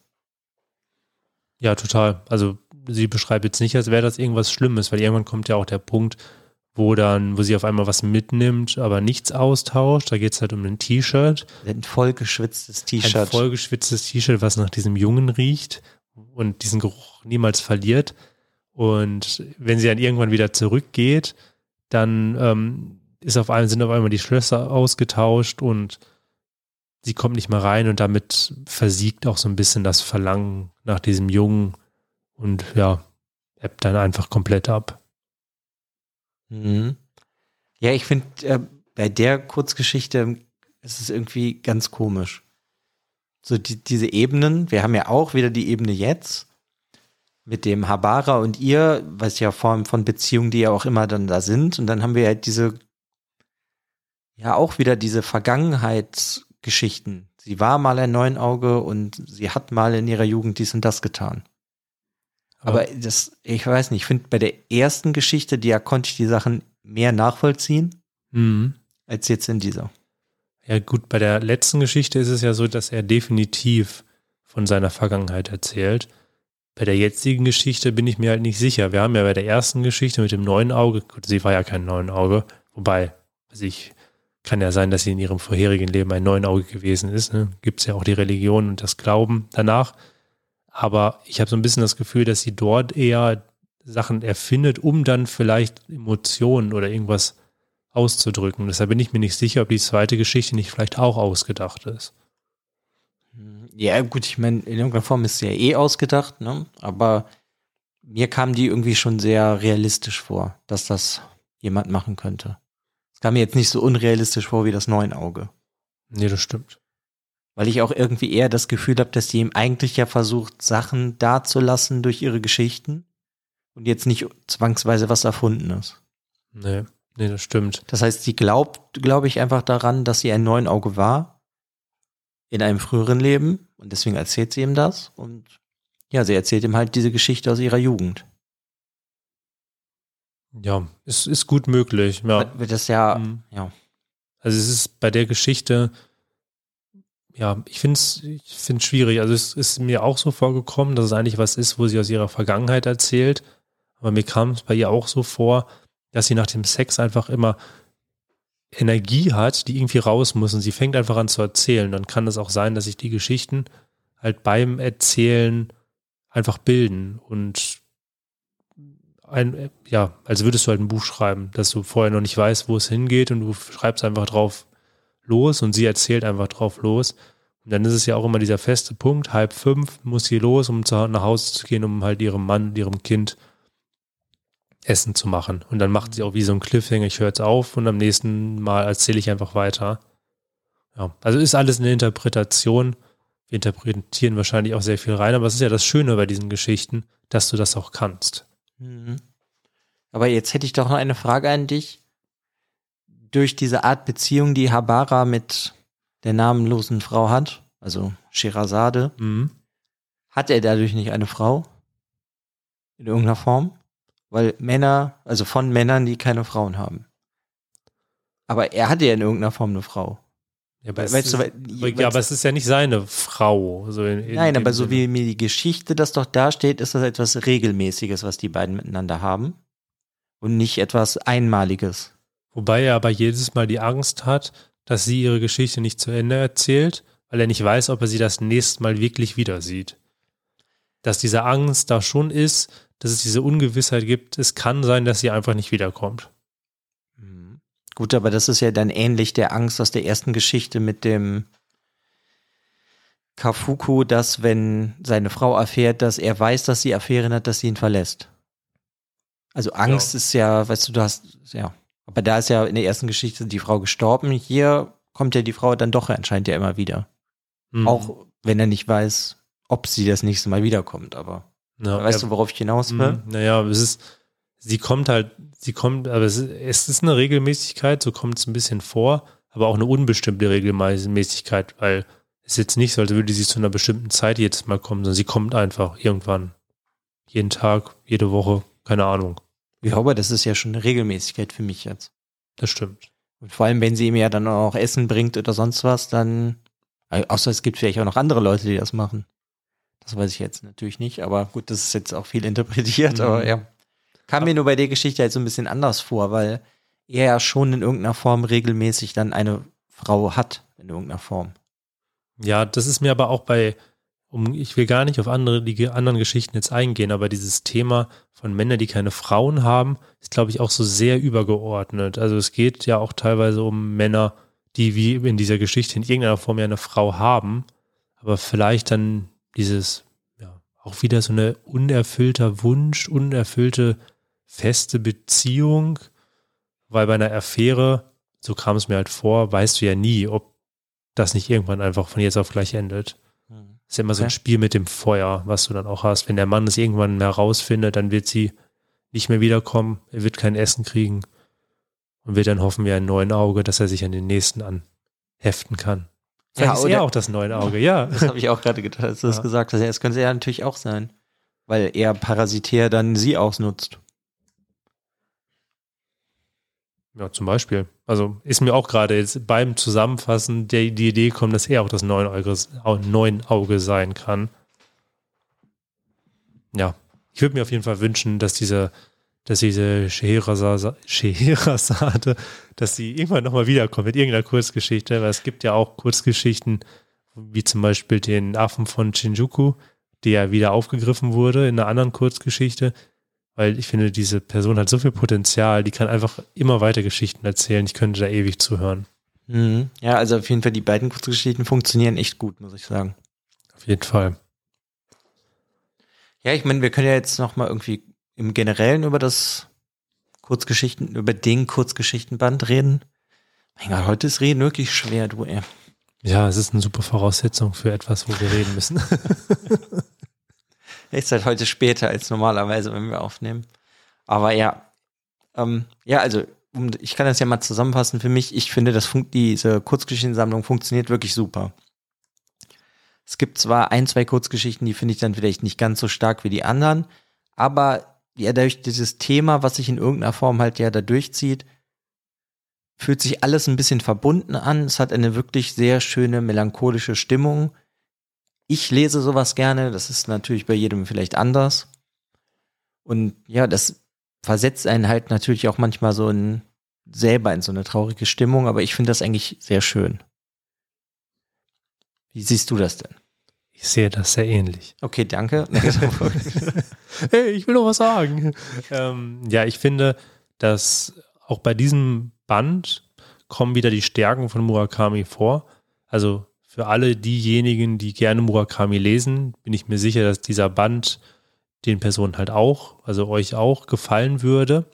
Speaker 1: Ja, total. Also sie beschreibt jetzt nicht, als wäre das irgendwas Schlimmes, weil irgendwann kommt ja auch der Punkt, wo dann, wo sie auf einmal was mitnimmt, aber nichts austauscht. Da geht es halt um ein T-Shirt,
Speaker 2: Ein vollgeschwitztes
Speaker 1: ein
Speaker 2: T-Shirt.
Speaker 1: vollgeschwitztes T-Shirt, was nach diesem Jungen riecht und diesen Geruch niemals verliert. Und wenn sie dann irgendwann wieder zurückgeht, dann ähm, ist auf einmal, sind auf einmal die Schlösser ausgetauscht und sie kommt nicht mehr rein und damit versiegt auch so ein bisschen das Verlangen nach diesem Jungen und ja, ebbt dann einfach komplett ab.
Speaker 2: Mhm. Ja, ich finde, äh, bei der Kurzgeschichte ist es irgendwie ganz komisch. So die, diese Ebenen, wir haben ja auch wieder die Ebene jetzt mit dem Habara und ihr, was ja Form von Beziehungen, die ja auch immer dann da sind. Und dann haben wir halt diese, ja auch wieder diese Vergangenheitsgeschichten. Sie war mal ein Neunauge und sie hat mal in ihrer Jugend dies und das getan. Aber das, ich weiß nicht, ich finde bei der ersten Geschichte, die ja konnte ich die Sachen mehr nachvollziehen,
Speaker 1: Mhm.
Speaker 2: als jetzt in dieser.
Speaker 1: Ja, gut, bei der letzten Geschichte ist es ja so, dass er definitiv von seiner Vergangenheit erzählt. Bei der jetzigen Geschichte bin ich mir halt nicht sicher. Wir haben ja bei der ersten Geschichte mit dem neuen Auge, gut, sie war ja kein neuen Auge, wobei, also ich kann ja sein, dass sie in ihrem vorherigen Leben ein neuen Auge gewesen ist. Ne? Gibt es ja auch die Religion und das Glauben danach. Aber ich habe so ein bisschen das Gefühl, dass sie dort eher Sachen erfindet, um dann vielleicht Emotionen oder irgendwas auszudrücken. Deshalb bin ich mir nicht sicher, ob die zweite Geschichte nicht vielleicht auch ausgedacht ist.
Speaker 2: Ja, gut, ich meine, in irgendeiner Form ist es ja eh ausgedacht, ne? Aber mir kam die irgendwie schon sehr realistisch vor, dass das jemand machen könnte. Kam mir jetzt nicht so unrealistisch vor wie das Neunauge.
Speaker 1: Nee, das stimmt.
Speaker 2: Weil ich auch irgendwie eher das Gefühl habe, dass die ihm eigentlich ja versucht, Sachen dazulassen durch ihre Geschichten und jetzt nicht zwangsweise was Erfundenes.
Speaker 1: Nee, nee, das stimmt.
Speaker 2: Das heißt, sie glaubt, glaube ich, einfach daran, dass sie ein Neunauge war in einem früheren Leben und deswegen erzählt sie ihm das und ja, sie erzählt ihm halt diese Geschichte aus ihrer Jugend.
Speaker 1: Ja, ist, ist gut möglich. Ja.
Speaker 2: Wird das ja,
Speaker 1: Mhm.
Speaker 2: ja.
Speaker 1: Also es ist bei der Geschichte, ja, ich finde es ich find's schwierig. Also es ist mir auch so vorgekommen, dass es eigentlich was ist, wo sie aus ihrer Vergangenheit erzählt. Aber mir kam es bei ihr auch so vor, dass sie nach dem Sex einfach immer Energie hat, die irgendwie raus muss und sie fängt einfach an zu erzählen. Dann kann es auch sein, dass sich die Geschichten halt beim Erzählen einfach bilden und ein, ja, als würdest du halt ein Buch schreiben, dass du vorher noch nicht weißt, wo es hingeht und du schreibst einfach drauf los und sie erzählt einfach drauf los. Und dann ist es ja auch immer dieser feste Punkt, halb fünf muss sie los, um zu, nach Hause zu gehen, um halt ihrem Mann, ihrem Kind Essen zu machen. Und dann macht sie auch wie so ein Cliffhanger, ich höre jetzt auf und am nächsten Mal erzähle ich einfach weiter. Ja, also ist alles eine Interpretation. Wir interpretieren wahrscheinlich auch sehr viel rein, aber es ist ja das Schöne bei diesen Geschichten, dass du das auch kannst.
Speaker 2: Mhm. Aber jetzt hätte ich doch noch eine Frage an dich. Durch diese Art Beziehung, die Habara mit der namenlosen Frau hat, also Sherazade,
Speaker 1: Mhm.
Speaker 2: hat er dadurch nicht eine Frau? In irgendeiner Form? Weil Männer, also von Männern, die keine Frauen haben. Aber er hatte ja in irgendeiner Form eine Frau.
Speaker 1: Ja, aber,
Speaker 2: Weißt
Speaker 1: es,
Speaker 2: du,
Speaker 1: ist,
Speaker 2: weil-
Speaker 1: ja, aber es ist ja nicht seine Frau. So in, in
Speaker 2: Nein, aber so wie mir die Geschichte das doch dasteht, ist das etwas Regelmäßiges, was die beiden miteinander haben. Und nicht etwas Einmaliges.
Speaker 1: Wobei er aber jedes Mal die Angst hat, dass sie ihre Geschichte nicht zu Ende erzählt, weil er nicht weiß, ob er sie das nächste Mal wirklich wieder sieht. Dass diese Angst da schon ist, dass es diese Ungewissheit gibt, es kann sein, dass sie einfach nicht wiederkommt.
Speaker 2: Gut, aber das ist ja dann ähnlich der Angst aus der ersten Geschichte mit dem Kafuku, dass wenn seine Frau erfährt, dass er weiß, dass sie Affären hat, dass sie ihn verlässt. Also Angst ist ja, weißt du, du hast, ja. Aber da ist ja in der ersten Geschichte die Frau gestorben. Hier kommt ja die Frau dann doch anscheinend ja immer wieder.
Speaker 1: Mhm.
Speaker 2: Auch wenn er nicht weiß, ob sie das nächste Mal wiederkommt. Aber
Speaker 1: ja,
Speaker 2: weißt
Speaker 1: er-
Speaker 2: du, worauf ich hinaus will?
Speaker 1: Mhm. Naja, es ist, sie kommt halt, sie kommt, aber es ist, es ist eine Regelmäßigkeit, so kommt es ein bisschen vor, aber auch eine unbestimmte Regelmäßigkeit, weil es jetzt nicht so, als würde sie zu einer bestimmten Zeit jedes Mal kommen, sondern sie kommt einfach irgendwann. Jeden Tag, jede Woche, keine Ahnung.
Speaker 2: Ja, aber das ist ja schon eine Regelmäßigkeit für mich jetzt.
Speaker 1: Das stimmt.
Speaker 2: Und vor allem, wenn sie ihm ja dann auch Essen bringt oder sonst was, dann. Außer es gibt vielleicht auch noch andere Leute, die das machen. Das weiß ich jetzt natürlich nicht, aber gut, das ist jetzt auch viel interpretiert,
Speaker 1: Mhm.
Speaker 2: aber ja. Kam mir nur bei der Geschichte halt so ein bisschen anders vor, weil er ja schon in irgendeiner Form regelmäßig dann eine Frau hat, in irgendeiner Form.
Speaker 1: Ja, das ist mir aber auch bei, um, ich will gar nicht auf andere, die anderen Geschichten jetzt eingehen, aber dieses Thema von Männern, die keine Frauen haben, ist, glaube ich, auch so sehr übergeordnet. Also es geht ja auch teilweise um Männer, die wie in dieser Geschichte in irgendeiner Form ja eine Frau haben, aber vielleicht dann dieses, ja, auch wieder so eine unerfüllter Wunsch, unerfüllte feste Beziehung, weil bei einer Affäre, so kam es mir halt vor, weißt du ja nie, ob das nicht irgendwann einfach von jetzt auf gleich endet. Ist ja immer so ein
Speaker 2: Okay.
Speaker 1: Spiel mit dem Feuer, was du dann auch hast. Wenn der Mann es irgendwann herausfindet, dann wird sie nicht mehr wiederkommen, er wird kein Essen kriegen und wird dann hoffen wie ein neuen Auge, dass er sich an den nächsten anheften kann. Vielleicht
Speaker 2: Ja,
Speaker 1: ist
Speaker 2: oder-
Speaker 1: er auch das neue Auge, ja.
Speaker 2: Das habe ich auch gerade gedacht, als du das
Speaker 1: Ja.
Speaker 2: gesagt hast. Ja, das könnte er natürlich auch sein. Weil er parasitär dann sie ausnutzt.
Speaker 1: Ja, zum Beispiel. Also ist mir auch gerade jetzt beim Zusammenfassen der, die Idee gekommen, dass er auch das neun Auge, neun Auge sein kann. Ja, ich würde mir auf jeden Fall wünschen, dass diese, dass diese Scheherazade, Scheherazade, dass sie irgendwann nochmal wiederkommt mit irgendeiner Kurzgeschichte, weil es gibt ja auch Kurzgeschichten, wie zum Beispiel den Affen von Shinjuku, der wieder aufgegriffen wurde in einer anderen Kurzgeschichte, weil ich finde, diese Person hat so viel Potenzial, die kann einfach immer weiter Geschichten erzählen. Ich könnte da ewig zuhören.
Speaker 2: Mhm. Ja, also auf jeden Fall die beiden Kurzgeschichten funktionieren echt gut, muss ich sagen.
Speaker 1: Auf jeden Fall.
Speaker 2: Ja, ich meine, wir können ja jetzt noch mal irgendwie im Generellen über das Kurzgeschichten, über den Kurzgeschichtenband reden. Mein Gott, heute ist Reden wirklich schwer, du, ey.
Speaker 1: Ja, es ist eine super Voraussetzung für etwas, wo wir reden müssen.
Speaker 2: Ist halt heute später als normalerweise, wenn wir aufnehmen. Aber ja, ähm, ja, also um, ich kann das ja mal zusammenfassen für mich. Ich finde, fun diese Kurzgeschichtensammlung funktioniert wirklich super. Es gibt zwar ein, zwei Kurzgeschichten, die finde ich dann vielleicht nicht ganz so stark wie die anderen, aber ja, dadurch dieses Thema, was sich in irgendeiner Form halt ja da durchzieht, fühlt sich alles ein bisschen verbunden an. Es hat eine wirklich sehr schöne melancholische Stimmung. Ich lese sowas gerne, das ist natürlich bei jedem vielleicht anders. Und ja, das versetzt einen halt natürlich auch manchmal so in, selber in so eine traurige Stimmung, aber ich finde das eigentlich sehr schön. Wie siehst du das denn?
Speaker 1: Ich sehe das sehr ähnlich.
Speaker 2: Okay, danke.
Speaker 1: hey, ich will noch was sagen. Ähm, ja, ich finde, dass auch bei diesem Band kommen wieder die Stärken von Murakami vor. Also für alle diejenigen, die gerne Murakami lesen, bin ich mir sicher, dass dieser Band den Personen halt auch, also euch auch gefallen würde,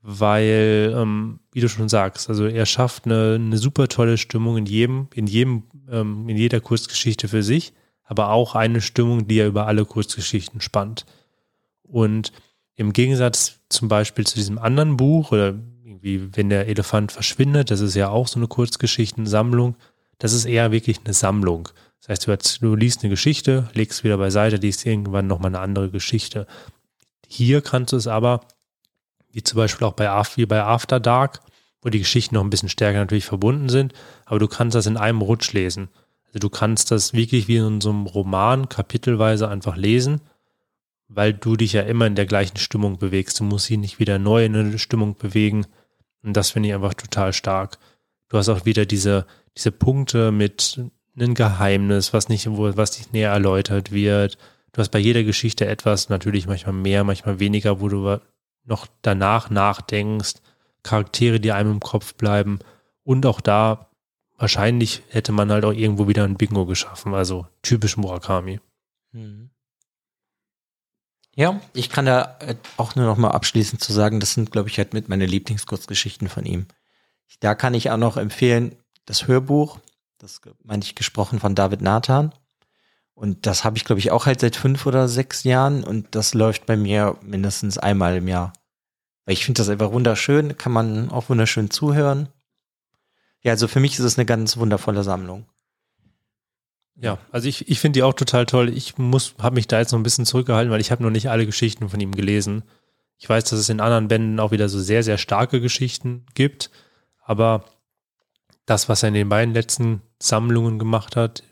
Speaker 1: weil, ähm, wie du schon sagst, also er schafft eine, eine super tolle Stimmung in jedem, in jedem, ähm, in jeder Kurzgeschichte für sich, aber auch eine Stimmung, die er über alle Kurzgeschichten spannt. Und im Gegensatz zum Beispiel zu diesem anderen Buch oder irgendwie, wenn der Elefant verschwindet, das ist ja auch so eine Kurzgeschichtensammlung, das ist eher wirklich eine Sammlung. Das heißt, du, hast, du liest eine Geschichte, legst wieder beiseite, liest irgendwann nochmal eine andere Geschichte. Hier kannst du es aber, wie zum Beispiel auch bei, wie bei After Dark, wo die Geschichten noch ein bisschen stärker natürlich verbunden sind, aber du kannst das in einem Rutsch lesen. Also du kannst das wirklich wie in so einem Roman kapitelweise einfach lesen, weil du dich ja immer in der gleichen Stimmung bewegst. Du musst dich nicht wieder neu in eine Stimmung bewegen. Und das finde ich einfach total stark. Du hast auch wieder diese, diese Punkte mit ein Geheimnis, was nicht, was nicht näher erläutert wird. Du hast bei jeder Geschichte etwas, natürlich manchmal mehr, manchmal weniger, wo du noch danach nachdenkst, Charaktere, die einem im Kopf bleiben. Und auch da, wahrscheinlich hätte man halt auch irgendwo wieder ein Bingo geschaffen, also typisch Murakami. Mhm.
Speaker 2: Ja, ich kann da äh, auch nur noch mal abschließend zu sagen, das sind, glaube ich, halt mit meine Lieblingskurzgeschichten von ihm. Da kann ich auch noch empfehlen, das Hörbuch, das meine ich gesprochen von David Nathan. Und das habe ich, glaube ich, auch halt seit fünf oder sechs Jahren und das läuft bei mir mindestens einmal im Jahr. Weil ich finde das einfach wunderschön, kann man auch wunderschön zuhören. Ja, also für mich ist es eine ganz wundervolle Sammlung.
Speaker 1: Ja, also ich, ich finde die auch total toll. Ich muss, habe mich da jetzt noch ein bisschen zurückgehalten, weil ich habe noch nicht alle Geschichten von ihm gelesen. Ich weiß, dass es in anderen Bänden auch wieder so sehr, sehr starke Geschichten gibt. Aber das, was er in den beiden letzten Sammlungen gemacht hat.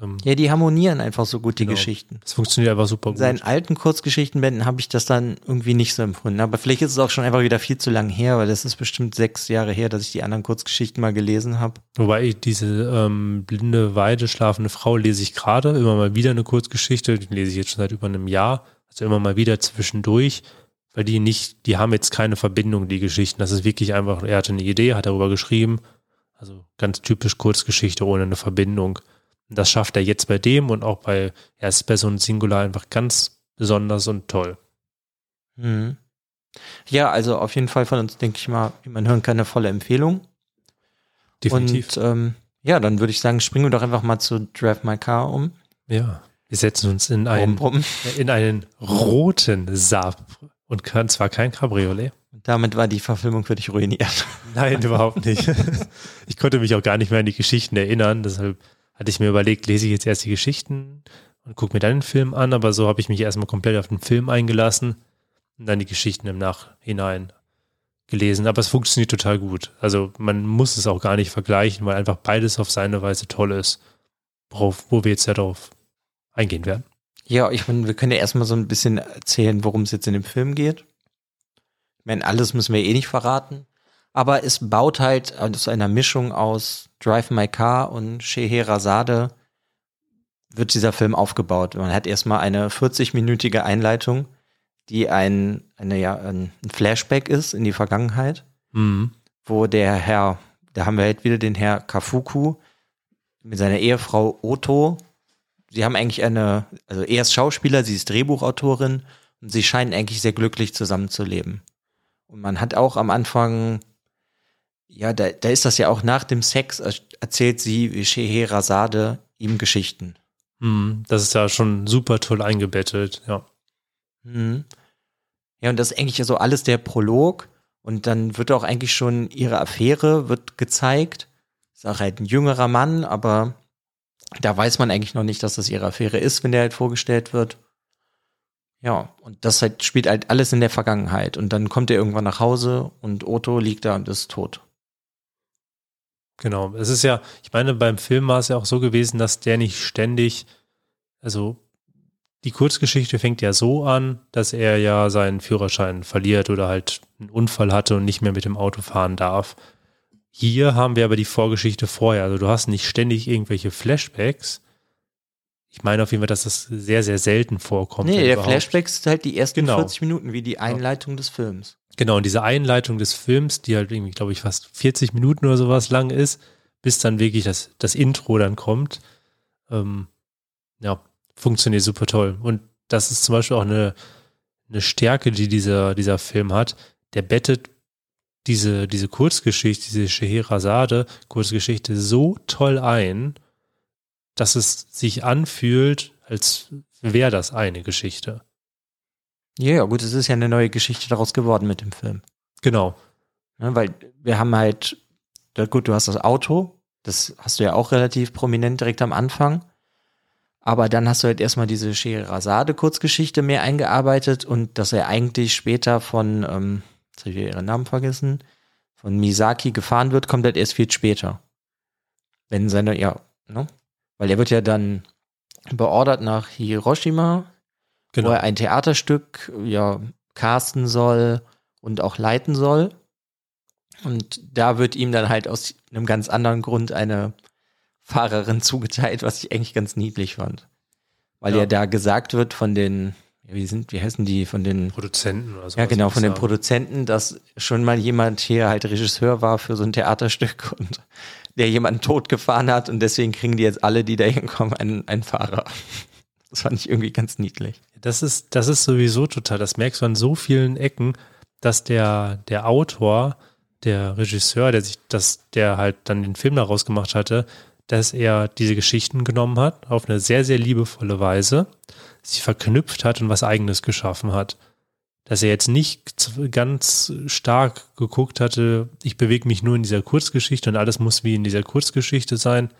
Speaker 2: Ähm, ja, die harmonieren einfach so gut, die genau. Geschichten.
Speaker 1: Es funktioniert einfach super
Speaker 2: gut. In seinen alten Kurzgeschichtenbänden habe ich das dann irgendwie nicht so empfunden. Aber vielleicht ist es auch schon einfach wieder viel zu lang her, weil das ist bestimmt sechs Jahre her, dass ich die anderen Kurzgeschichten mal gelesen habe.
Speaker 1: Wobei ich diese ähm, blinde Weide, schlafende Frau lese ich gerade, immer mal wieder eine Kurzgeschichte, die lese ich jetzt schon seit über einem Jahr, also immer mal wieder zwischendurch weil die nicht, die haben jetzt keine Verbindung, die Geschichten. Das ist wirklich einfach, er hatte eine Idee, hat darüber geschrieben, also ganz typisch Kurzgeschichte ohne eine Verbindung. Und das schafft er jetzt bei dem und auch bei Erstperson und Singular einfach ganz besonders und toll.
Speaker 2: Mhm. Ja, also auf jeden Fall von uns, denke ich mal, wie man hören kann, eine volle Empfehlung. Definitiv. Und ähm, ja, dann würde ich sagen, springen wir doch einfach mal zu Drive My Car um.
Speaker 1: Ja, wir setzen uns in einen, in einen roten Saab und kann zwar kein Cabriolet.
Speaker 2: Und damit war die Verfilmung für dich ruiniert.
Speaker 1: Nein, überhaupt nicht. Ich konnte mich auch gar nicht mehr an die Geschichten erinnern. Deshalb hatte ich mir überlegt, lese ich jetzt erst die Geschichten und gucke mir dann den Film an. Aber so habe ich mich erstmal komplett auf den Film eingelassen und dann die Geschichten im Nachhinein gelesen. Aber es funktioniert total gut. Also man muss es auch gar nicht vergleichen, weil einfach beides auf seine Weise toll ist, worauf, wo wir jetzt ja darauf eingehen werden.
Speaker 2: Ja, ich meine, wir können ja erstmal so ein bisschen erzählen, worum es jetzt in dem Film geht meine, alles müssen wir eh nicht verraten. Aber es baut halt aus einer Mischung aus Drive My Car und Scheherazade wird dieser Film aufgebaut. Man hat erstmal eine 40-minütige Einleitung, die ein, eine, ja, ein Flashback ist in die Vergangenheit, mhm. wo der Herr, da haben wir halt wieder den Herr Kafuku mit seiner Ehefrau Otto sie haben eigentlich eine, also er ist Schauspieler, sie ist Drehbuchautorin und sie scheinen eigentlich sehr glücklich zusammenzuleben. Und man hat auch am Anfang, ja, da, da ist das ja auch nach dem Sex, erzählt sie, wie Scheherazade, ihm Geschichten.
Speaker 1: Hm, das ist ja schon super toll eingebettet, ja.
Speaker 2: Mhm. Ja, und das ist eigentlich so alles der Prolog. Und dann wird auch eigentlich schon ihre Affäre wird gezeigt. Ist auch halt ein jüngerer Mann, aber da weiß man eigentlich noch nicht, dass das ihre Affäre ist, wenn der halt vorgestellt wird. Ja, und das halt spielt halt alles in der Vergangenheit. Und dann kommt er irgendwann nach Hause und Otto liegt da und ist tot.
Speaker 1: Genau. Es ist ja, ich meine, beim Film war es ja auch so gewesen, dass der nicht ständig, also die Kurzgeschichte fängt ja so an, dass er ja seinen Führerschein verliert oder halt einen Unfall hatte und nicht mehr mit dem Auto fahren darf. Hier haben wir aber die Vorgeschichte vorher. Also du hast nicht ständig irgendwelche Flashbacks. Ich meine auf jeden Fall, dass das sehr, sehr selten vorkommt.
Speaker 2: Nee, der überhaupt. Flashback ist halt die ersten genau. 40 Minuten, wie die Einleitung ja. des Films.
Speaker 1: Genau, und diese Einleitung des Films, die halt irgendwie, glaube ich, fast 40 Minuten oder sowas lang ist, bis dann wirklich das, das Intro dann kommt. Ähm, ja, funktioniert super toll. Und das ist zum Beispiel auch eine, eine Stärke, die dieser, dieser Film hat. Der bettet diese, diese Kurzgeschichte, diese Scheherazade, Kurzgeschichte so toll ein, dass es sich anfühlt, als wäre das eine Geschichte.
Speaker 2: Ja, ja, gut, es ist ja eine neue Geschichte daraus geworden mit dem Film.
Speaker 1: Genau.
Speaker 2: Ja, weil wir haben halt, gut, du hast das Auto, das hast du ja auch relativ prominent direkt am Anfang. Aber dann hast du halt erstmal diese Scheherazade-Kurzgeschichte mehr eingearbeitet und dass er eigentlich später von, ähm, jetzt habe ich ihren Namen vergessen, von Misaki gefahren wird, kommt halt erst viel später. Wenn seine, ja, ne? Weil er wird ja dann beordert nach Hiroshima, genau. wo er ein Theaterstück, ja, casten soll und auch leiten soll. Und da wird ihm dann halt aus einem ganz anderen Grund eine Fahrerin zugeteilt, was ich eigentlich ganz niedlich fand. Weil ja, ja da gesagt wird von den, wie sind, wie heißen die, von den
Speaker 1: Produzenten oder so.
Speaker 2: Ja, genau, von den Produzenten, dass schon mal jemand hier halt Regisseur war für so ein Theaterstück und der jemanden totgefahren hat und deswegen kriegen die jetzt alle, die da hinkommen, einen, einen Fahrer. Das fand ich irgendwie ganz niedlich.
Speaker 1: Das ist, das ist sowieso total, das merkst du an so vielen Ecken, dass der, der Autor, der Regisseur, der sich, dass der halt dann den Film daraus gemacht hatte, dass er diese Geschichten genommen hat, auf eine sehr, sehr liebevolle Weise, sie verknüpft hat und was eigenes geschaffen hat. Dass er jetzt nicht ganz stark geguckt hatte, ich bewege mich nur in dieser Kurzgeschichte und alles muss wie in dieser Kurzgeschichte sein,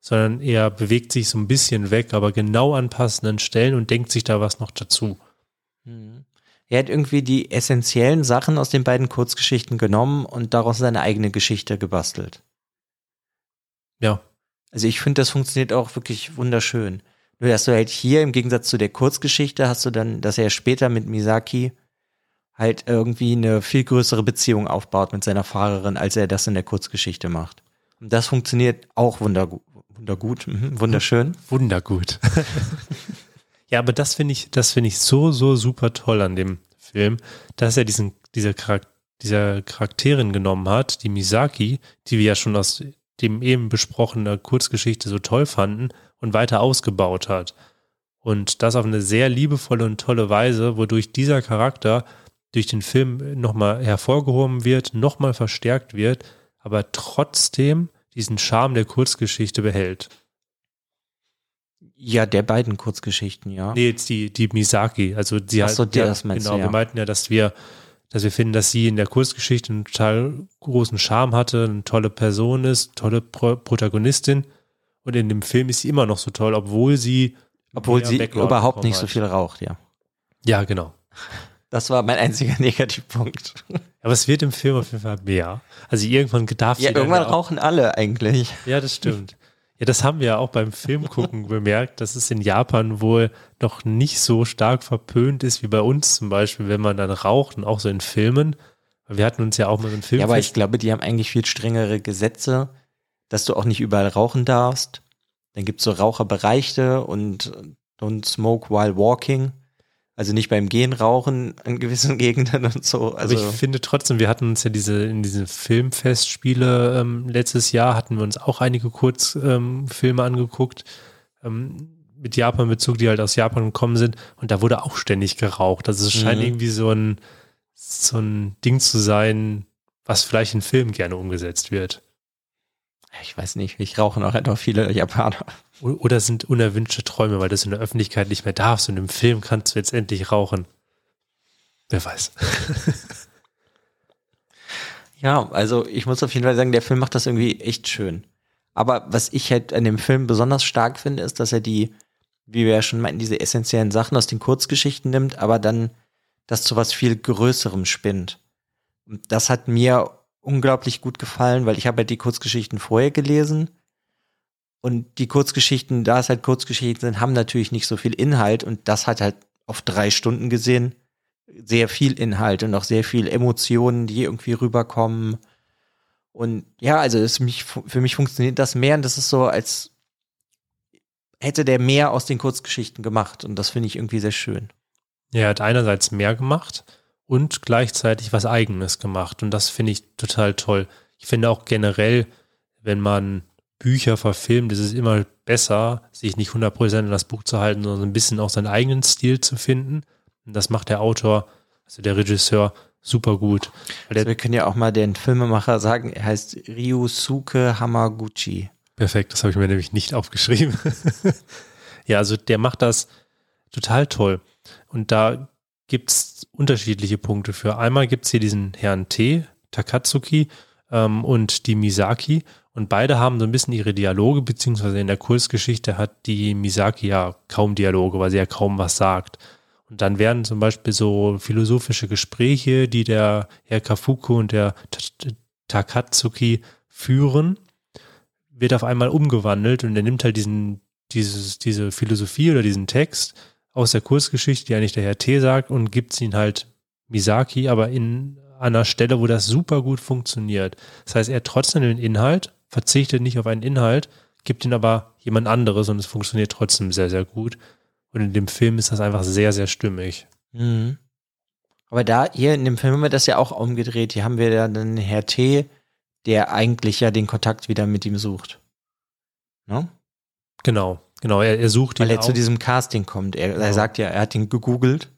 Speaker 1: sondern er bewegt sich so ein bisschen weg, aber genau an passenden Stellen und denkt sich da was noch dazu.
Speaker 2: Mhm. Er hat irgendwie die essentiellen Sachen aus den beiden Kurzgeschichten genommen und daraus seine eigene Geschichte gebastelt.
Speaker 1: Ja,
Speaker 2: also ich finde, das funktioniert auch wirklich wunderschön. Nur dass du halt hier im Gegensatz zu der Kurzgeschichte hast du dann, dass er später mit Misaki halt irgendwie eine viel größere Beziehung aufbaut mit seiner Fahrerin, als er das in der Kurzgeschichte macht. Und das funktioniert auch wundergut, wundergut, mhm, wunderschön.
Speaker 1: Wundergut. ja, aber das finde ich, das finde ich so, so super toll an dem Film, dass er diesen, dieser Charakter, dieser Charakterin genommen hat, die Misaki, die wir ja schon aus dem eben besprochene Kurzgeschichte so toll fanden und weiter ausgebaut hat. Und das auf eine sehr liebevolle und tolle Weise, wodurch dieser Charakter durch den Film nochmal hervorgehoben wird, nochmal verstärkt wird, aber trotzdem diesen Charme der Kurzgeschichte behält.
Speaker 2: Ja, der beiden Kurzgeschichten, ja.
Speaker 1: Nee, jetzt die, die Misaki. Also die
Speaker 2: Ach so,
Speaker 1: der,
Speaker 2: das meinst
Speaker 1: genau,
Speaker 2: du, ja.
Speaker 1: wir meinten ja, dass wir dass wir finden, dass sie in der Kurzgeschichte einen total großen Charme hatte, eine tolle Person ist, tolle Pro Protagonistin. Und in dem Film ist sie immer noch so toll, obwohl sie
Speaker 2: obwohl sie Background überhaupt nicht so viel raucht, ja.
Speaker 1: Ja, genau.
Speaker 2: Das war mein einziger Negativpunkt.
Speaker 1: Aber es wird im Film auf jeden Fall mehr. Also irgendwann darf
Speaker 2: ja, sie. Ja, irgendwann rauchen alle eigentlich.
Speaker 1: Ja, das stimmt. Ja, das haben wir ja auch beim Filmgucken bemerkt, dass es in Japan wohl noch nicht so stark verpönt ist wie bei uns zum Beispiel, wenn man dann raucht und auch so in Filmen. Wir hatten uns ja auch mal einen Film.
Speaker 2: Ja, aber ich glaube, die haben eigentlich viel strengere Gesetze, dass du auch nicht überall rauchen darfst. Dann gibt es so Raucherbereiche und don't smoke while walking. Also nicht beim Gehen rauchen in gewissen Gegenden und so. Also
Speaker 1: Aber ich finde trotzdem, wir hatten uns ja diese in diesen Filmfestspiele ähm, letztes Jahr hatten wir uns auch einige Kurzfilme ähm, angeguckt. Ähm, mit Japan-Bezug, die halt aus Japan gekommen sind. Und da wurde auch ständig geraucht. Also es scheint
Speaker 2: Mhm.
Speaker 1: irgendwie so ein, so ein Ding zu sein, was vielleicht in Filmen gerne umgesetzt wird.
Speaker 2: Ich weiß nicht, ich rauche noch etwa viele Japaner.
Speaker 1: Oder sind unerwünschte Träume, weil du es in der Öffentlichkeit nicht mehr darfst und im Film kannst du jetzt endlich rauchen. Wer weiß.
Speaker 2: Ja, also ich muss auf jeden Fall sagen, der Film macht das irgendwie echt schön. Aber was ich halt an dem Film besonders stark finde, ist, dass er die, wie wir ja schon meinten, diese essentiellen Sachen aus den Kurzgeschichten nimmt, aber dann das zu was viel Größerem spinnt. Und das hat mir unglaublich gut gefallen, weil ich habe halt die Kurzgeschichten vorher gelesen. Und die Kurzgeschichten, da es halt Kurzgeschichten sind, haben natürlich nicht so viel Inhalt und das hat halt auf drei Stunden gesehen sehr viel Inhalt und auch sehr viel Emotionen, die irgendwie rüberkommen. Und ja, also es mich, für mich funktioniert das mehr und das ist so, als hätte der mehr aus den Kurzgeschichten gemacht und das finde ich irgendwie sehr schön.
Speaker 1: Er hat einerseits mehr gemacht und gleichzeitig was Eigenes gemacht. Und das finde ich total toll. Ich finde auch generell, wenn man Bücher verfilmt, ist es immer besser, sich nicht 100% an das Buch zu halten, sondern ein bisschen auch seinen eigenen Stil zu finden. Und das macht der Autor, also der Regisseur, super gut.
Speaker 2: Also wir können ja auch mal den Filmemacher sagen, er heißt Ryusuke Hamaguchi.
Speaker 1: perfekt, das habe ich mir nämlich nicht aufgeschrieben. ja, also der macht das total toll. Und da gibt's unterschiedliche Punkte für. Einmal gibt's hier diesen Herrn T, Takatsuki ähm, und die Misaki. Und beide haben so ein bisschen ihre Dialoge, beziehungsweise in der Kurzgeschichte hat die Misaki ja kaum Dialoge, weil sie ja kaum was sagt. Und dann werden zum Beispiel so philosophische Gespräche, die der Herr Kafuku und der Takatsuki führen, wird auf einmal umgewandelt und er nimmt halt diesen, dieses, diese Philosophie oder diesen Text aus der Kurzgeschichte, die eigentlich der Herr T sagt, und gibt ihn halt Misaki, aber in einer Stelle, wo das super gut funktioniert. Das heißt, er hat trotzdem den Inhalt, verzichtet nicht auf einen Inhalt, gibt ihn aber jemand anderes und es funktioniert trotzdem sehr, sehr gut. Und in dem Film ist das einfach sehr, sehr stimmig.
Speaker 2: Mhm. Aber da, hier in dem Film haben wir das ja auch umgedreht. Hier haben wir ja dann Herr T, der eigentlich ja den Kontakt wieder mit ihm sucht. Ne?
Speaker 1: Genau, genau. Er, er sucht
Speaker 2: Weil
Speaker 1: ihn
Speaker 2: er zu
Speaker 1: auch.
Speaker 2: diesem Casting kommt. Er, er
Speaker 1: Genau.
Speaker 2: sagt ja, er hat ihn gegoogelt,